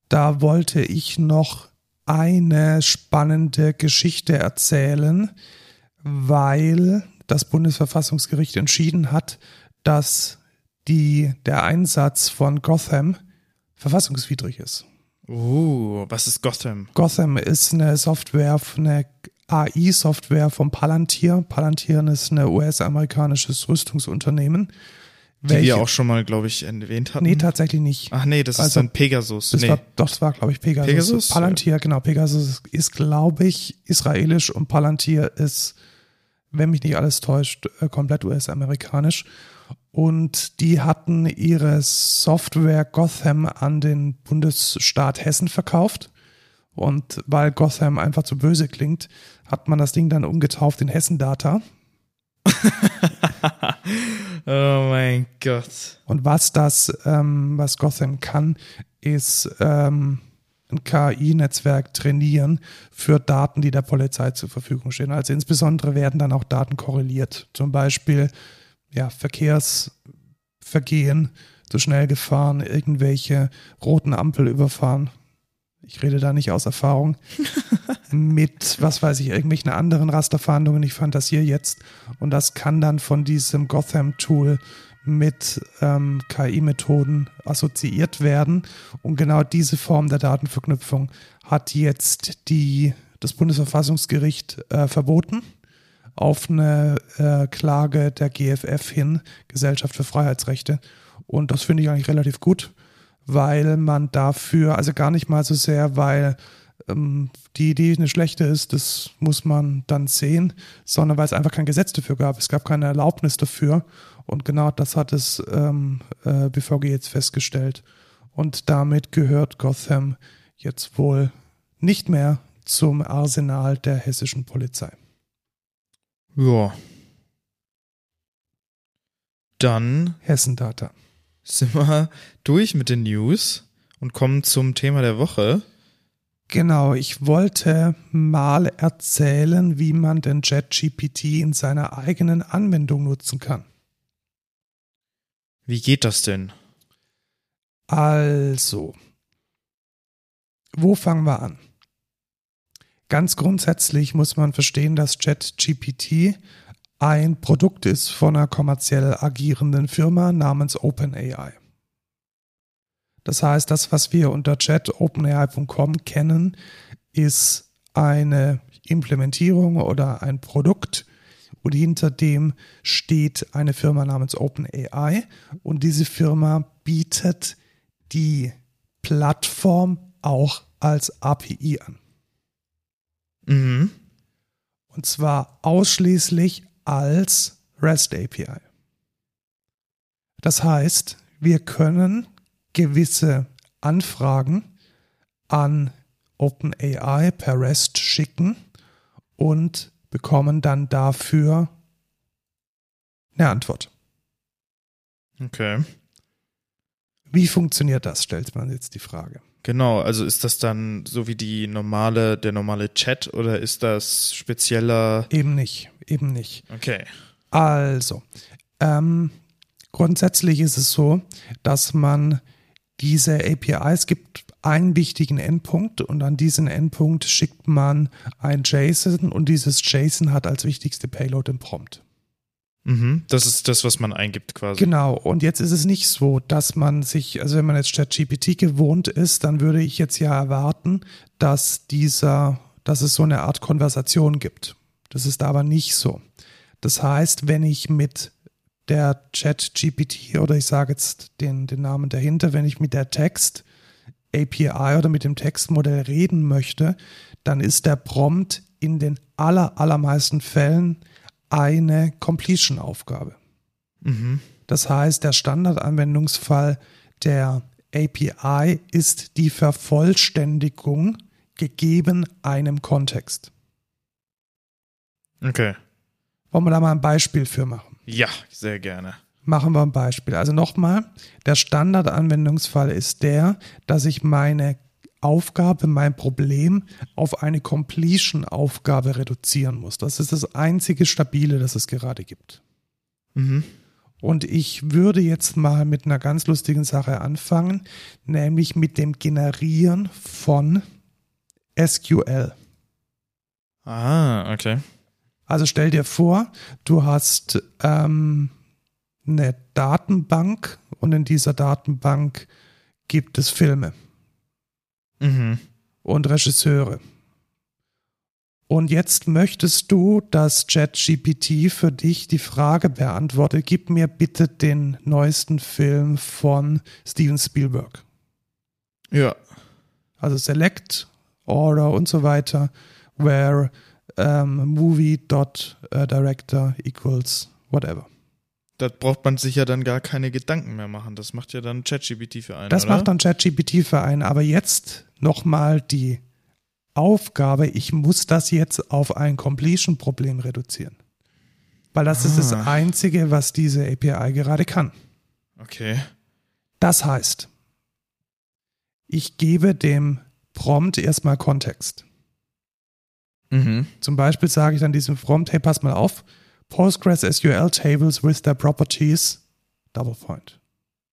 Da wollte ich noch eine spannende Geschichte erzählen, weil das Bundesverfassungsgericht entschieden hat, dass die, der Einsatz von Gotham verfassungswidrig ist. Uh, was ist Gotham? Gotham ist eine Software, eine AI-Software von Palantir. Palantir ist ein US-amerikanisches Rüstungsunternehmen. Die wir auch schon mal, glaube ich, erwähnt hatten. Nee, tatsächlich nicht. Ach nee, das ist Also, dann Pegasus. Das nee. war, doch, das war, glaube ich, Pegasus. Pegasus? Palantir, genau. Pegasus ist, glaube ich, israelisch und Palantir ist, wenn mich nicht alles täuscht, äh, komplett US-amerikanisch. Und die hatten ihre Software Gotham an den Bundesstaat Hessen verkauft. Und weil Gotham einfach zu böse klingt, hat man das Ding dann umgetauft in Hessen Data. Oh mein Gott. Und was das, ähm, was Gotham kann, ist ähm, ein KI-Netzwerk trainieren für Daten, die der Polizei zur Verfügung stehen. Also insbesondere werden dann auch Daten korreliert. Zum Beispiel ja, Verkehrsvergehen, zu schnell gefahren, irgendwelche roten Ampel überfahren. Ich rede da nicht aus Erfahrung. mit, was weiß ich, irgendwelchen anderen Rasterfahndungen. Ich fantasiere jetzt. Und das kann dann von diesem Gotham-Tool mit ähm, KI-Methoden assoziiert werden. Und genau diese Form der Datenverknüpfung hat jetzt die, das Bundesverfassungsgericht äh, verboten auf eine äh, Klage der GFF hin, Gesellschaft für Freiheitsrechte. Und das finde ich eigentlich relativ gut, weil man dafür, also gar nicht mal so sehr, weil ähm, die Idee eine schlechte ist, das muss man dann sehen, sondern weil es einfach kein Gesetz dafür gab. Es gab keine Erlaubnis dafür. Und genau das hat das ähm, äh, BVG jetzt festgestellt. Und damit gehört Gotham jetzt wohl nicht mehr zum Arsenal der hessischen Polizei. Ja. Dann Hessen-Data. sind wir durch mit den News und kommen zum Thema der Woche. Genau, ich wollte mal erzählen, wie man den ChatGPT in seiner eigenen Anwendung nutzen kann. Wie geht das denn? Also, wo fangen wir an? Ganz grundsätzlich muss man verstehen, dass ChatGPT ein Produkt ist von einer kommerziell agierenden Firma namens OpenAI. Das heißt, das, was wir unter chatopenai.com kennen, ist eine Implementierung oder ein Produkt und hinter dem steht eine Firma namens OpenAI und diese Firma bietet die Plattform auch als API an. Mhm. Und zwar ausschließlich als REST API. Das heißt, wir können gewisse Anfragen an OpenAI per REST schicken und bekommen dann dafür eine Antwort. Okay. Wie funktioniert das, stellt man jetzt die Frage. Genau, also ist das dann so wie die normale, der normale Chat oder ist das spezieller? Eben nicht, eben nicht. Okay. Also, ähm, grundsätzlich ist es so, dass man diese APIs gibt einen wichtigen Endpunkt und an diesen Endpunkt schickt man ein JSON und dieses JSON hat als wichtigste Payload den Prompt. Mhm. Das ist das, was man eingibt quasi. Genau, und jetzt ist es nicht so, dass man sich, also wenn man jetzt ChatGPT gewohnt ist, dann würde ich jetzt ja erwarten, dass dieser, dass es so eine Art Konversation gibt. Das ist aber nicht so. Das heißt, wenn ich mit der ChatGPT oder ich sage jetzt den, den Namen dahinter, wenn ich mit der Text API oder mit dem Textmodell reden möchte, dann ist der Prompt in den aller, allermeisten Fällen eine Completion-Aufgabe. Mhm. Das heißt, der Standardanwendungsfall der API ist die Vervollständigung gegeben einem Kontext. Okay. Wollen wir da mal ein Beispiel für machen? Ja, sehr gerne. Machen wir ein Beispiel. Also nochmal, der Standardanwendungsfall ist der, dass ich meine Aufgabe, mein Problem auf eine Completion-Aufgabe reduzieren muss. Das ist das einzige Stabile, das es gerade gibt. Mhm. Und ich würde jetzt mal mit einer ganz lustigen Sache anfangen, nämlich mit dem Generieren von SQL. Ah, okay. Also stell dir vor, du hast ähm, eine Datenbank und in dieser Datenbank gibt es Filme Mhm. und Regisseure. Und jetzt möchtest du, dass ChatGPT für dich die Frage beantwortet, gib mir bitte den neuesten Film von Steven Spielberg. Ja. Also Select, Order und so weiter, where ähm, movie.director equals whatever. Da braucht man sich ja dann gar keine Gedanken mehr machen. Das macht ja dann ChatGPT für einen. Das oder? macht dann ChatGPT für einen. Aber jetzt nochmal die Aufgabe, ich muss das jetzt auf ein Completion-Problem reduzieren. Weil das ist das Ah. Einzige, was diese API gerade kann. Okay. Das heißt, ich gebe dem Prompt erstmal Kontext. Mhm. Zum Beispiel sage ich dann diesem Prompt, hey, pass mal auf, Postgres SQL Tables with their properties, Double Point.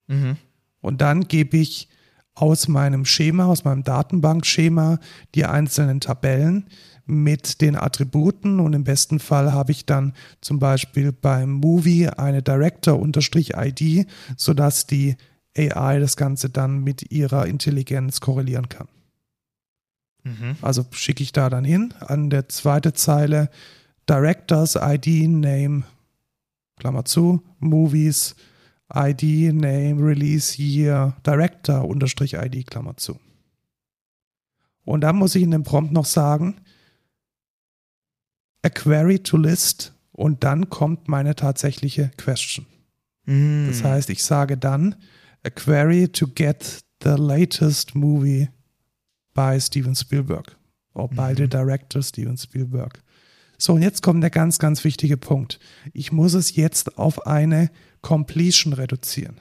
Mhm. Und dann gebe ich aus meinem Schema, aus meinem Datenbankschema die einzelnen Tabellen mit den Attributen und im besten Fall habe ich dann zum Beispiel beim Movie eine Director-ID, sodass die AI das Ganze dann mit ihrer Intelligenz korrelieren kann. Mhm. Also schicke ich da dann hin an der zweite Zeile Directors ID Name, Klammer zu, Movies, ID Name, Release Year, Director unterstrich ID, Klammer zu. Und dann muss ich in dem Prompt noch sagen, a query to list und dann kommt meine tatsächliche Question. Mhm. Das heißt, ich sage dann a query to get the latest movie by Steven Spielberg or by the director Steven Spielberg. So, und jetzt kommt der ganz, ganz wichtige Punkt. Ich muss es jetzt auf eine Completion reduzieren.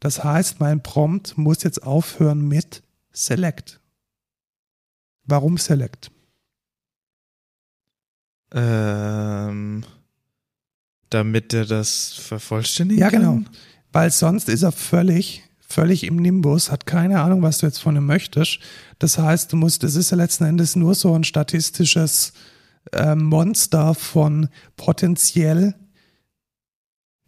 Das heißt, mein Prompt muss jetzt aufhören mit Select. Warum Select? Ähm, damit er das vervollständigen Ja, genau. kann? Weil sonst ist er völlig, völlig im Nimbus, hat keine Ahnung, was du jetzt von ihm möchtest. Das heißt, du musst, es ist ja letzten Endes nur so ein statistisches äh, Monster von potenziell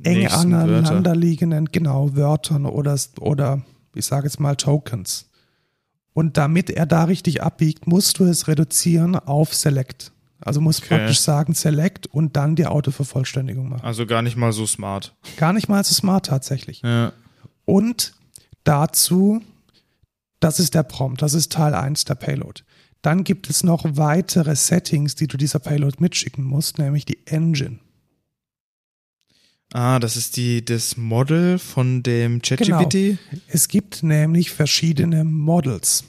eng aneinanderliegenden, genau, Wörtern oder, oder ich sage jetzt mal Tokens. Und damit er da richtig abbiegt, musst du es reduzieren auf Select. Also musst Okay. praktisch sagen Select und dann die Autovervollständigung machen. Also gar nicht mal so smart. Gar nicht mal so smart tatsächlich. Ja. Und dazu, das ist der Prompt, das ist Teil 1 der Payload. Dann gibt es noch weitere Settings, die du dieser Payload mitschicken musst, nämlich die Engine. Ah, das ist die, das Model von dem ChatGPT? Es gibt nämlich verschiedene Models.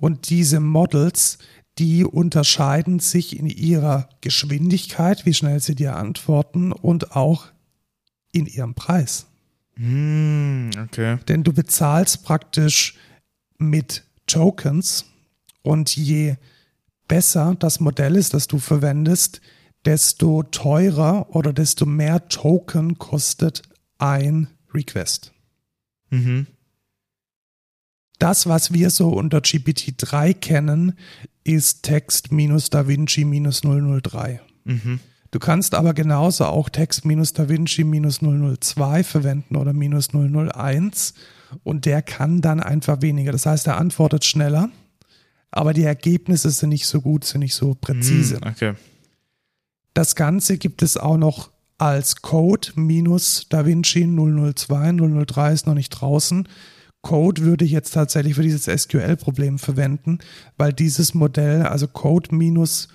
Und diese Models, die unterscheiden sich in ihrer Geschwindigkeit, wie schnell sie dir antworten und auch in ihrem Preis. Hm, okay. Denn du bezahlst praktisch mit Tokens und je besser das Modell ist, das du verwendest, desto teurer oder desto mehr Token kostet ein Request. Mhm. Das, was wir so unter GPT-3 kennen, ist Text minus DaVinci minus 003. Mhm. Du kannst aber genauso auch Text minus DaVinci minus 002 verwenden oder minus 001 und der kann dann einfach weniger. Das heißt, er antwortet schneller, aber die Ergebnisse sind nicht so gut, sind nicht so präzise. Hm, okay. Das Ganze gibt es auch noch als Code minus DaVinci 002, 003 ist noch nicht draußen. Code würde ich jetzt tatsächlich für dieses SQL-Problem verwenden, weil dieses Modell, also Code minus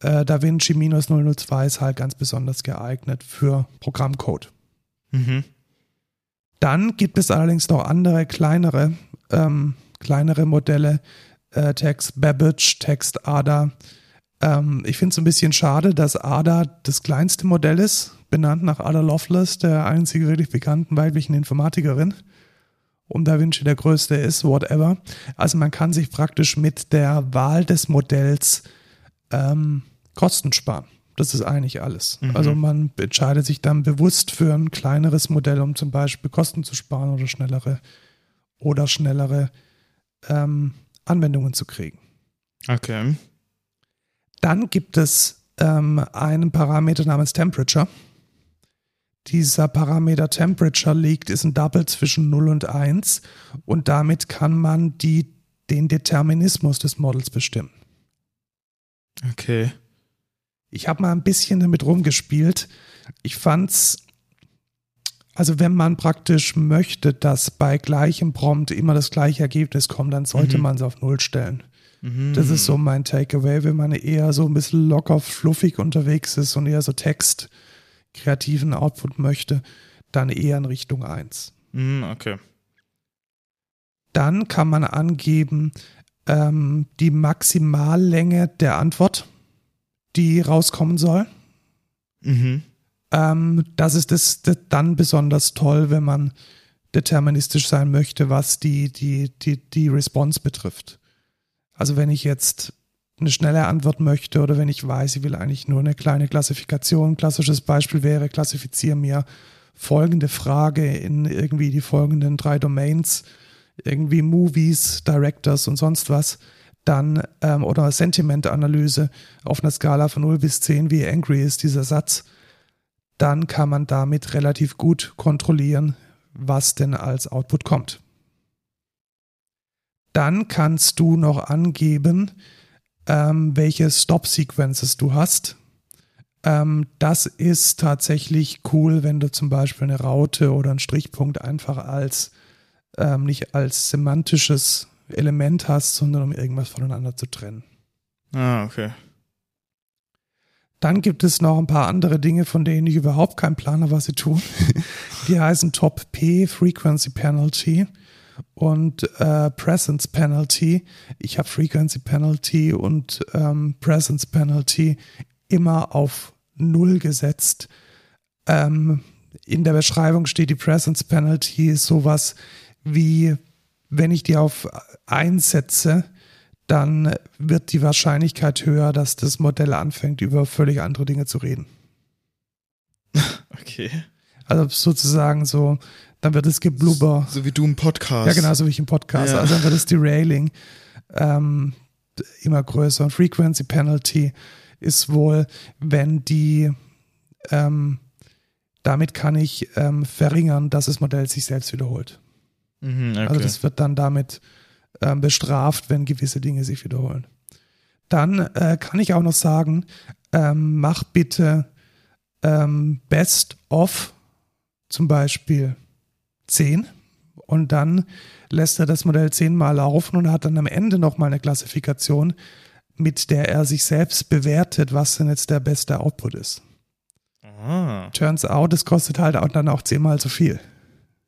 äh, DaVinci minus 002 ist halt ganz besonders geeignet für Programmcode. Mhm. Dann gibt es allerdings noch andere kleinere, ähm, kleinere Modelle, äh, Text Babbage, Text Ada. Ähm, ich finde es ein bisschen schade, dass Ada das kleinste Modell ist. benannt nach Ada Lovelace, der einzige wirklich bekannten weiblichen Informatikerin. Und Da Vinci der größte ist, whatever. Also man kann sich praktisch mit der Wahl des Modells ähm, Kosten sparen. Das ist eigentlich alles. Mhm. Also man entscheidet sich dann bewusst für ein kleineres Modell, um zum Beispiel Kosten zu sparen oder schnellere oder schnellere ähm, Anwendungen zu kriegen. Okay. Dann gibt es ähm, einen Parameter namens Temperature. Dieser Parameter Temperature liegt, ist ein Double zwischen 0 und 1 und damit kann man die, den Determinismus des Models bestimmen. Okay. Ich habe mal ein bisschen damit rumgespielt. Ich fand's, also wenn man praktisch möchte, dass bei gleichem Prompt immer das gleiche Ergebnis kommt, dann sollte Mhm. man es auf Null stellen. Mhm. Das ist so mein Takeaway, wenn man eher so ein bisschen locker, fluffig unterwegs ist und eher so Text, kreativen Output möchte, dann eher in Richtung 1. Mhm, okay. Dann kann man angeben ähm, die Maximallänge der Antwort, die rauskommen soll. Mhm. Ähm, das ist das, das dann besonders toll, wenn man deterministisch sein möchte, was die, die, die, die Response betrifft. Also wenn ich jetzt eine schnelle Antwort möchte oder wenn ich weiß, ich will eigentlich nur eine kleine Klassifikation. Klassisches Beispiel wäre, klassifiziere mir folgende Frage in irgendwie die folgenden drei Domains, irgendwie Movies, Directors und sonst was, dann ähm, oder Sentimentanalyse auf einer Skala von 0 bis 10, wie angry ist dieser Satz, dann kann man damit relativ gut kontrollieren, was denn als Output kommt. Dann kannst du noch angeben, ähm, welche Stop-Sequences du hast. Ähm, das ist tatsächlich cool, wenn du zum Beispiel eine Raute oder einen Strichpunkt einfach als ähm, nicht als semantisches Element hast, sondern um irgendwas voneinander zu trennen. Ah, okay. Dann gibt es noch ein paar andere Dinge, von denen ich überhaupt keinen Plan habe, was sie tun. Die heißen Top P, Frequency Penalty und äh, Presence Penalty. Ich habe Frequency Penalty und ähm, Presence Penalty immer auf Null gesetzt. Ähm, in der Beschreibung steht die Presence Penalty ist sowas wie, wenn ich die auf 1 setze, dann wird die Wahrscheinlichkeit höher, dass das Modell anfängt, über völlig andere Dinge zu reden. Okay. Also sozusagen so, dann wird es Geblubber. So wie du im Podcast. Ja, genau, so wie ich im Podcast. Ja. Also dann wird das Derailing ähm, immer größer. Und Frequency Penalty ist wohl, wenn die, ähm, damit kann ich ähm, verringern, dass das Modell sich selbst wiederholt. Mhm, okay. Also das wird dann damit ähm, bestraft, wenn gewisse Dinge sich wiederholen. Dann äh, kann ich auch noch sagen, ähm, mach bitte ähm, Best of zum Beispiel 10 und dann lässt er das Modell zehnmal laufen und hat dann am Ende nochmal eine Klassifikation, mit der er sich selbst bewertet, was denn jetzt der beste Output ist. ah. Turns out, es kostet halt auch dann auch zehnmal so viel.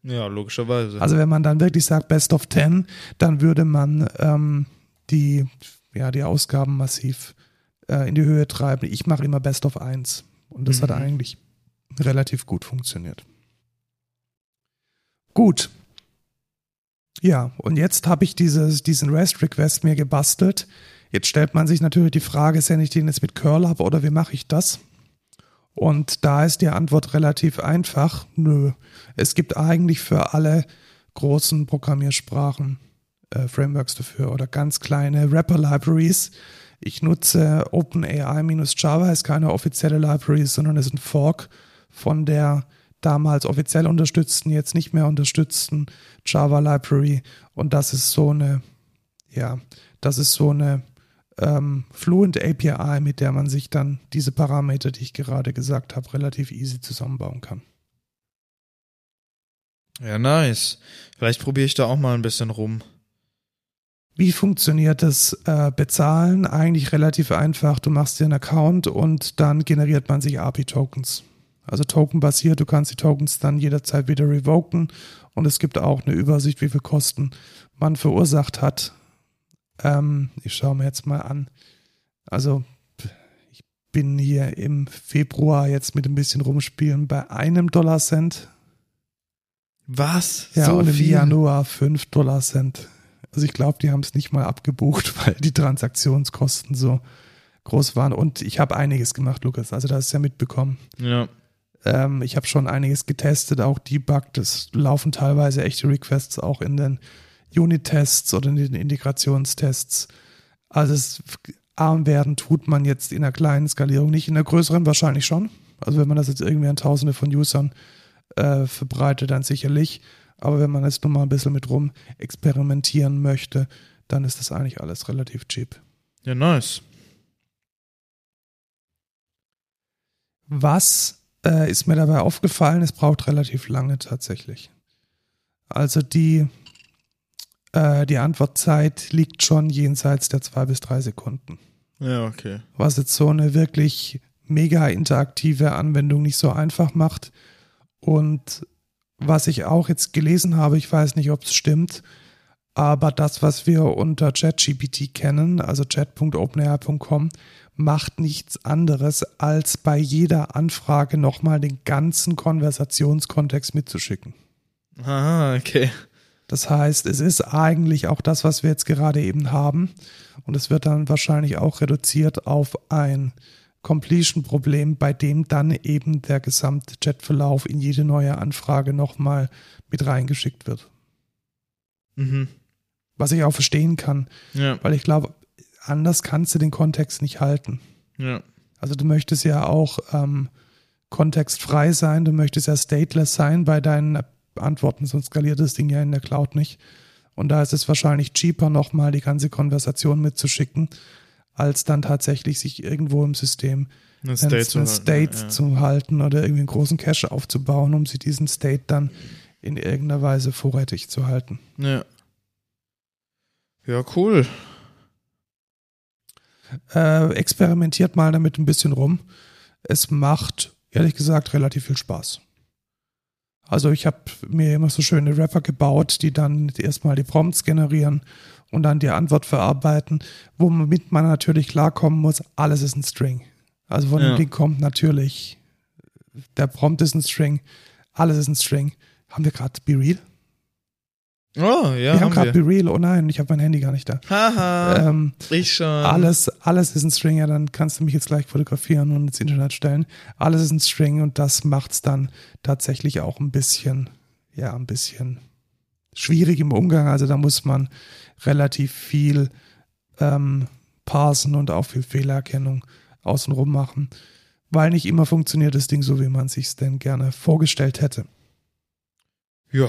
Ja, logischerweise. Also wenn man dann wirklich sagt Best of 10, dann würde man ähm, die, ja, die Ausgaben massiv äh, in die Höhe treiben. Ich mache immer Best of 1 und das hat Mhm. eigentlich relativ gut funktioniert. Gut. Ja, und jetzt habe ich dieses, diesen REST-Request mir gebastelt. Jetzt stellt man sich natürlich die Frage, sende ich den jetzt mit Curl ab oder wie mache ich das? Und da ist die Antwort relativ einfach. Nö. Es gibt eigentlich für alle großen Programmiersprachen äh, Frameworks dafür oder ganz kleine Wrapper-Libraries. Ich nutze OpenAI-Java, ist keine offizielle Library, sondern ist ein Fork von der damals offiziell unterstützten, jetzt nicht mehr unterstützten Java Library. Und das ist so eine, ja, das ist so eine ähm, Fluent API, mit der man sich dann diese Parameter, die ich gerade gesagt habe, relativ easy zusammenbauen kann. ja, nice. Vielleicht probiere ich da auch mal ein bisschen rum. Wie funktioniert das äh, Bezahlen? Eigentlich relativ einfach. Du machst dir einen Account und dann generiert man sich API-Tokens. Also tokenbasiert, du kannst die Tokens dann jederzeit wieder revoken und es gibt auch eine Übersicht, wie viel Kosten man verursacht hat. Ähm, ich schaue mir jetzt mal an. Also ich bin hier im Februar jetzt mit ein bisschen rumspielen bei einem Dollar Cent. Was? Ja, so und im viel? Januar 5 Dollar Cent. Also ich glaube, die haben es nicht mal abgebucht, weil die Transaktionskosten so groß waren. Und ich habe einiges gemacht, Lukas. Also da hast du ja mitbekommen. Ja. Ähm, ich habe schon einiges getestet, auch debuggt. Es laufen teilweise echte Requests auch in den Unit-Tests oder in den Integrationstests. Also es arm werden tut man jetzt in einer kleinen Skalierung nicht, in der größeren wahrscheinlich schon. Also wenn man das jetzt irgendwie an Tausende von Usern äh, verbreitet, dann sicherlich. Aber wenn man jetzt nur mal ein bisschen mit rum experimentieren möchte, dann ist das eigentlich alles relativ cheap. Ja, nice. Was äh, ist mir dabei aufgefallen? Es braucht relativ lange tatsächlich. Also die, äh, die Antwortzeit liegt schon jenseits der zwei bis drei Sekunden. Ja, okay. Was jetzt so eine wirklich mega interaktive Anwendung nicht so einfach macht. Und was ich auch jetzt gelesen habe, ich weiß nicht, ob es stimmt, aber das, was wir unter ChatGPT kennen, also chat.openai.com, macht nichts anderes, als bei jeder Anfrage nochmal den ganzen Konversationskontext mitzuschicken. Aha, okay. Das heißt, es ist eigentlich auch das, was wir jetzt gerade eben haben. Und es wird dann wahrscheinlich auch reduziert auf ein Completion-Problem, bei dem dann eben der gesamte Chatverlauf in jede neue Anfrage nochmal mit reingeschickt wird. Mhm. Was ich auch verstehen kann, Ja, weil ich glaube, anders kannst du den Kontext nicht halten. ja. Also du möchtest ja auch ähm, kontextfrei sein, du möchtest ja stateless sein bei deinen Antworten, sonst skaliert das Ding ja in der Cloud nicht. Und da ist es wahrscheinlich cheaper, nochmal die ganze Konversation mitzuschicken, als dann tatsächlich sich irgendwo im System Eine einen State, State, zu einen halten, State ja. zu halten oder irgendwie einen großen Cache aufzubauen, um sich diesen State dann in irgendeiner Weise vorrätig zu halten. Ja. Ja, cool. Äh, experimentiert mal damit ein bisschen rum. Es macht, ehrlich gesagt, relativ viel Spaß. Also ich habe mir immer so schöne Rapper gebaut, die dann erstmal die Prompts generieren und dann die Antwort verarbeiten, womit man natürlich klarkommen muss, alles ist ein String. Also von Ja. dem Ding kommt natürlich, der Prompt ist ein String, alles ist ein String. Haben wir gerade Be Real? Oh, ja, wir haben haben gerade. Be Real, oh nein, ich habe mein Handy gar nicht da. Haha, Ähm, ich schon. alles, alles ist ein String, ja, dann kannst du mich jetzt gleich fotografieren und ins Internet stellen. Alles ist ein String und das macht's dann tatsächlich auch ein bisschen, ja, ein bisschen schwierig im Umgang. Also da muss man relativ viel ähm, parsen und auch viel Fehlererkennung außenrum machen, weil nicht immer funktioniert das Ding so, wie man sich's denn gerne vorgestellt hätte. Ja.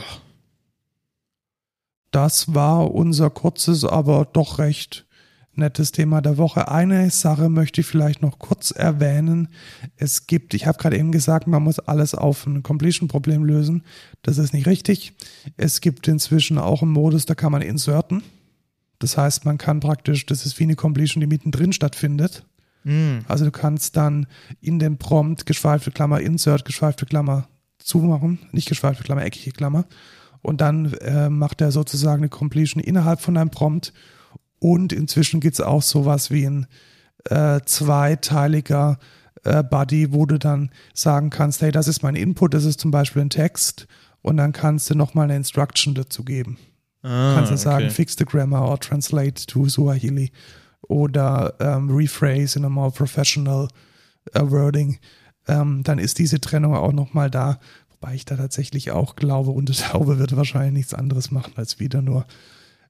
Das war unser kurzes, aber doch recht nettes Thema der Woche. Eine Sache möchte ich vielleicht noch kurz erwähnen. Es gibt, ich habe gerade eben gesagt, man muss alles auf ein Completion-Problem lösen. Das ist nicht richtig. Es gibt inzwischen auch einen Modus, da kann man inserten. Das heißt, man kann praktisch, das ist wie eine Completion, die mittendrin stattfindet. Hm. Also du kannst dann in dem Prompt geschweifte Klammer Insert, geschweifte Klammer zumachen, nicht geschweifte Klammer, eckige Klammer. Und dann äh, macht er sozusagen eine Completion innerhalb von deinem Prompt. Und inzwischen gibt es auch sowas wie ein äh, zweiteiliger äh, Buddy, wo du dann sagen kannst, hey, das ist mein Input, das ist zum Beispiel ein Text. Und dann kannst du nochmal eine Instruction dazu geben. Ah, kannst du sagen, okay. fix the grammar or translate to Swahili oder ähm, rephrase in a more professional äh, wording, ähm, dann ist diese Trennung auch nochmal da. Wobei ich da tatsächlich auch glaube, und Taube wird wahrscheinlich nichts anderes machen, als wieder nur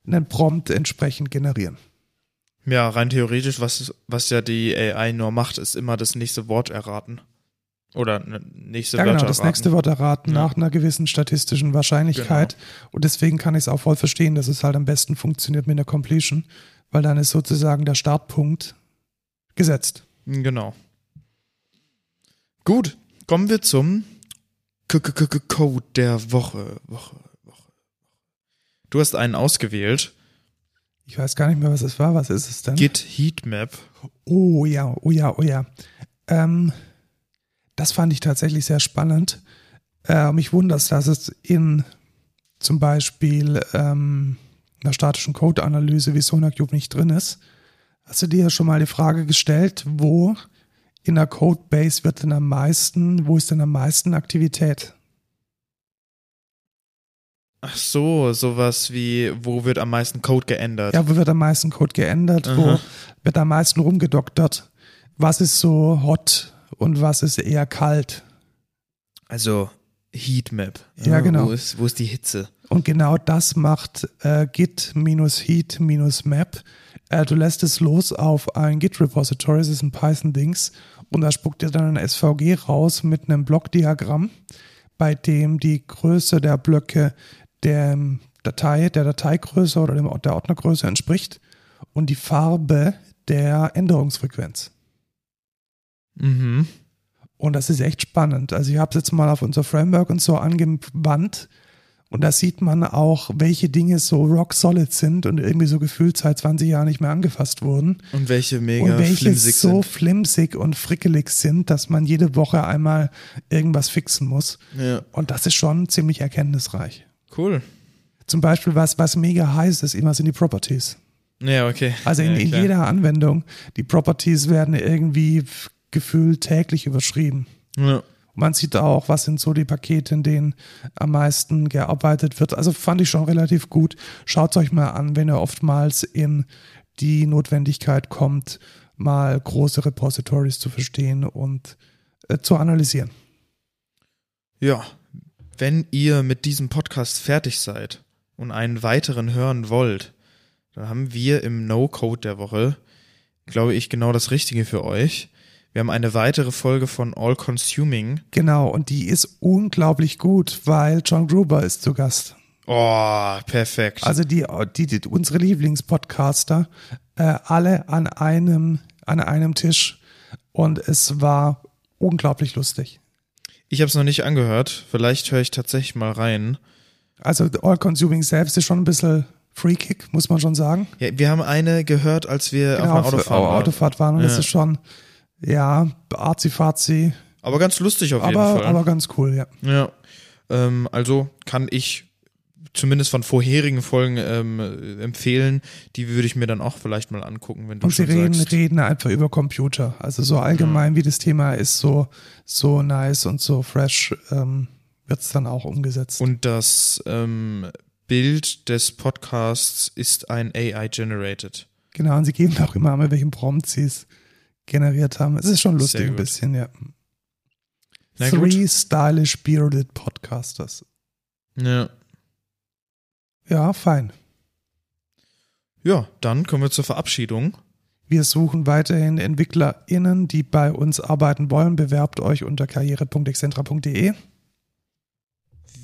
einen Prompt entsprechend generieren. Ja, rein theoretisch, was, was ja die AI nur macht, ist immer das nächste Wort erraten. Oder nächste Ja, Wörter genau, das erraten. nächste Wort erraten Ja. nach einer gewissen statistischen Wahrscheinlichkeit. Und deswegen kann ich es auch voll verstehen, dass es halt am besten funktioniert mit der Completion, weil dann ist sozusagen der Startpunkt gesetzt. Genau. Gut, kommen wir zum Code der Woche. Woche, Woche. Du hast einen ausgewählt. Ich weiß gar nicht mehr, was es war. Was ist es denn? Git Heatmap. Oh ja, oh ja, oh ja. Ähm, das fand ich tatsächlich sehr spannend. Äh, mich wundert dass es in zum Beispiel ähm, einer statischen Code-Analyse wie SonarCube nicht drin ist. Hast du dir schon mal die Frage gestellt, wo in der Codebase wird denn am meisten, wo ist denn am meisten Aktivität? Ach so, sowas wie, wo wird am meisten Code geändert? Ja, wo wird am meisten Code geändert? Wo Aha. wird am meisten rumgedoktert? Was ist so hot und was ist eher kalt? Also Heatmap. Ja, genau. Wo ist, wo ist die Hitze? Und genau das macht äh, git-heat-map. Äh, du lässt es los auf ein Git-Repository, das ist ein Python-Dings, und da spuckt dir dann ein SVG raus mit einem Blockdiagramm, bei dem die Größe der Blöcke der Datei, der Dateigröße oder dem, der Ordnergröße entspricht und die Farbe der Änderungsfrequenz. Mhm. Und das ist echt spannend. Also ich habe es jetzt mal auf unser Framework und so angewandt. Und da sieht man auch, welche Dinge so rock solid sind und irgendwie so gefühlt seit 20 Jahren nicht mehr angefasst wurden. Und welche mega und welche flimsig so sind. flimsig und frickelig sind, dass man jede Woche einmal irgendwas fixen muss. Ja, Und das ist schon ziemlich erkenntnisreich. cool. Zum Beispiel, was, was mega heiß ist, immer sind die Properties. Ja, okay. Also in, ja, in jeder Anwendung, die Properties werden irgendwie gefühlt täglich überschrieben. Ja. Man sieht auch, was sind so die Pakete, in denen am meisten gearbeitet wird. Also fand ich schon relativ gut. Schaut euch mal an, wenn ihr oftmals in die Notwendigkeit kommt, mal große Repositories zu verstehen und äh, zu analysieren. Ja, wenn ihr mit diesem Podcast fertig seid und einen weiteren hören wollt, dann haben wir im No-Code der Woche, glaube ich, genau das Richtige für euch. Wir haben eine weitere Folge von All Consuming. Genau, und die ist unglaublich gut, weil John Gruber ist zu Gast. Oh, perfekt. Also die, die, die unsere Lieblingspodcaster, äh, alle an einem, an einem Tisch. Und es war unglaublich lustig. ich habe es noch nicht angehört. Vielleicht höre ich tatsächlich mal rein. Also All Consuming selbst ist schon ein bisschen Freakick, muss man schon sagen. Ja, wir haben eine gehört, als wir Genau, auf einer Autofahrt. Autofahrt waren. Und das Ja. ist schon, ja, arzi-fazi, Aber ganz lustig auf jeden aber, Fall. aber ganz cool, ja. Ja, ähm, also kann ich zumindest von vorherigen Folgen ähm, äh, empfehlen. Die würde ich mir dann auch vielleicht mal angucken, wenn du Und sie reden, sagst. reden einfach über Computer. Also so allgemein, wie das Thema ist, so, so nice und so fresh ähm, wird es dann auch umgesetzt. Und das ähm, Bild des Podcasts ist ein AI-generated. Genau, und sie geben auch immer mal, welchen Prompt sie es generiert haben. Es ist schon lustig ein bisschen, ja. Na Three gut. stylish bearded podcasters. Ja. Ja, fein. ja, dann kommen wir zur Verabschiedung. Wir suchen weiterhin EntwicklerInnen, die bei uns arbeiten wollen. Bewerbt euch unter karriere.excentra.de.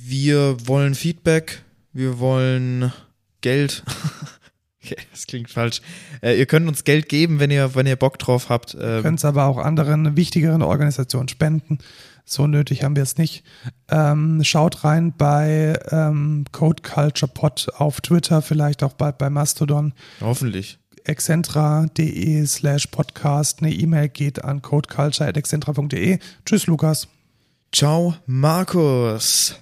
Wir wollen Feedback, wir wollen Geld. okay, das klingt falsch. Äh, ihr könnt uns Geld geben, wenn ihr, wenn ihr Bock drauf habt. Ähm, Könnt es aber auch anderen wichtigeren Organisationen spenden. So nötig haben wir es nicht. Ähm, schaut rein bei ähm, Code Culture Pod auf Twitter, vielleicht auch bald bei Mastodon. hoffentlich. excentra.de slash podcast. Eine E-Mail geht an codeculture.excentra.de. Tschüss, Lukas. Ciao, Markus.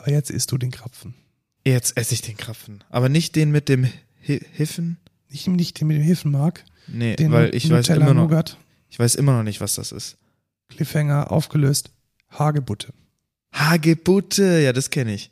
Aber jetzt isst du den Krapfen. Jetzt esse ich den Krapfen. Aber nicht den mit dem Hi Hiffen. Nicht, nicht den mit dem Hilfenmark, Nee, den weil ich weiß, Nutella immer noch, Nougat, ich weiß immer noch nicht, was das ist. Cliffhanger aufgelöst, Hagebutte. Hagebutte, ja, das kenne ich.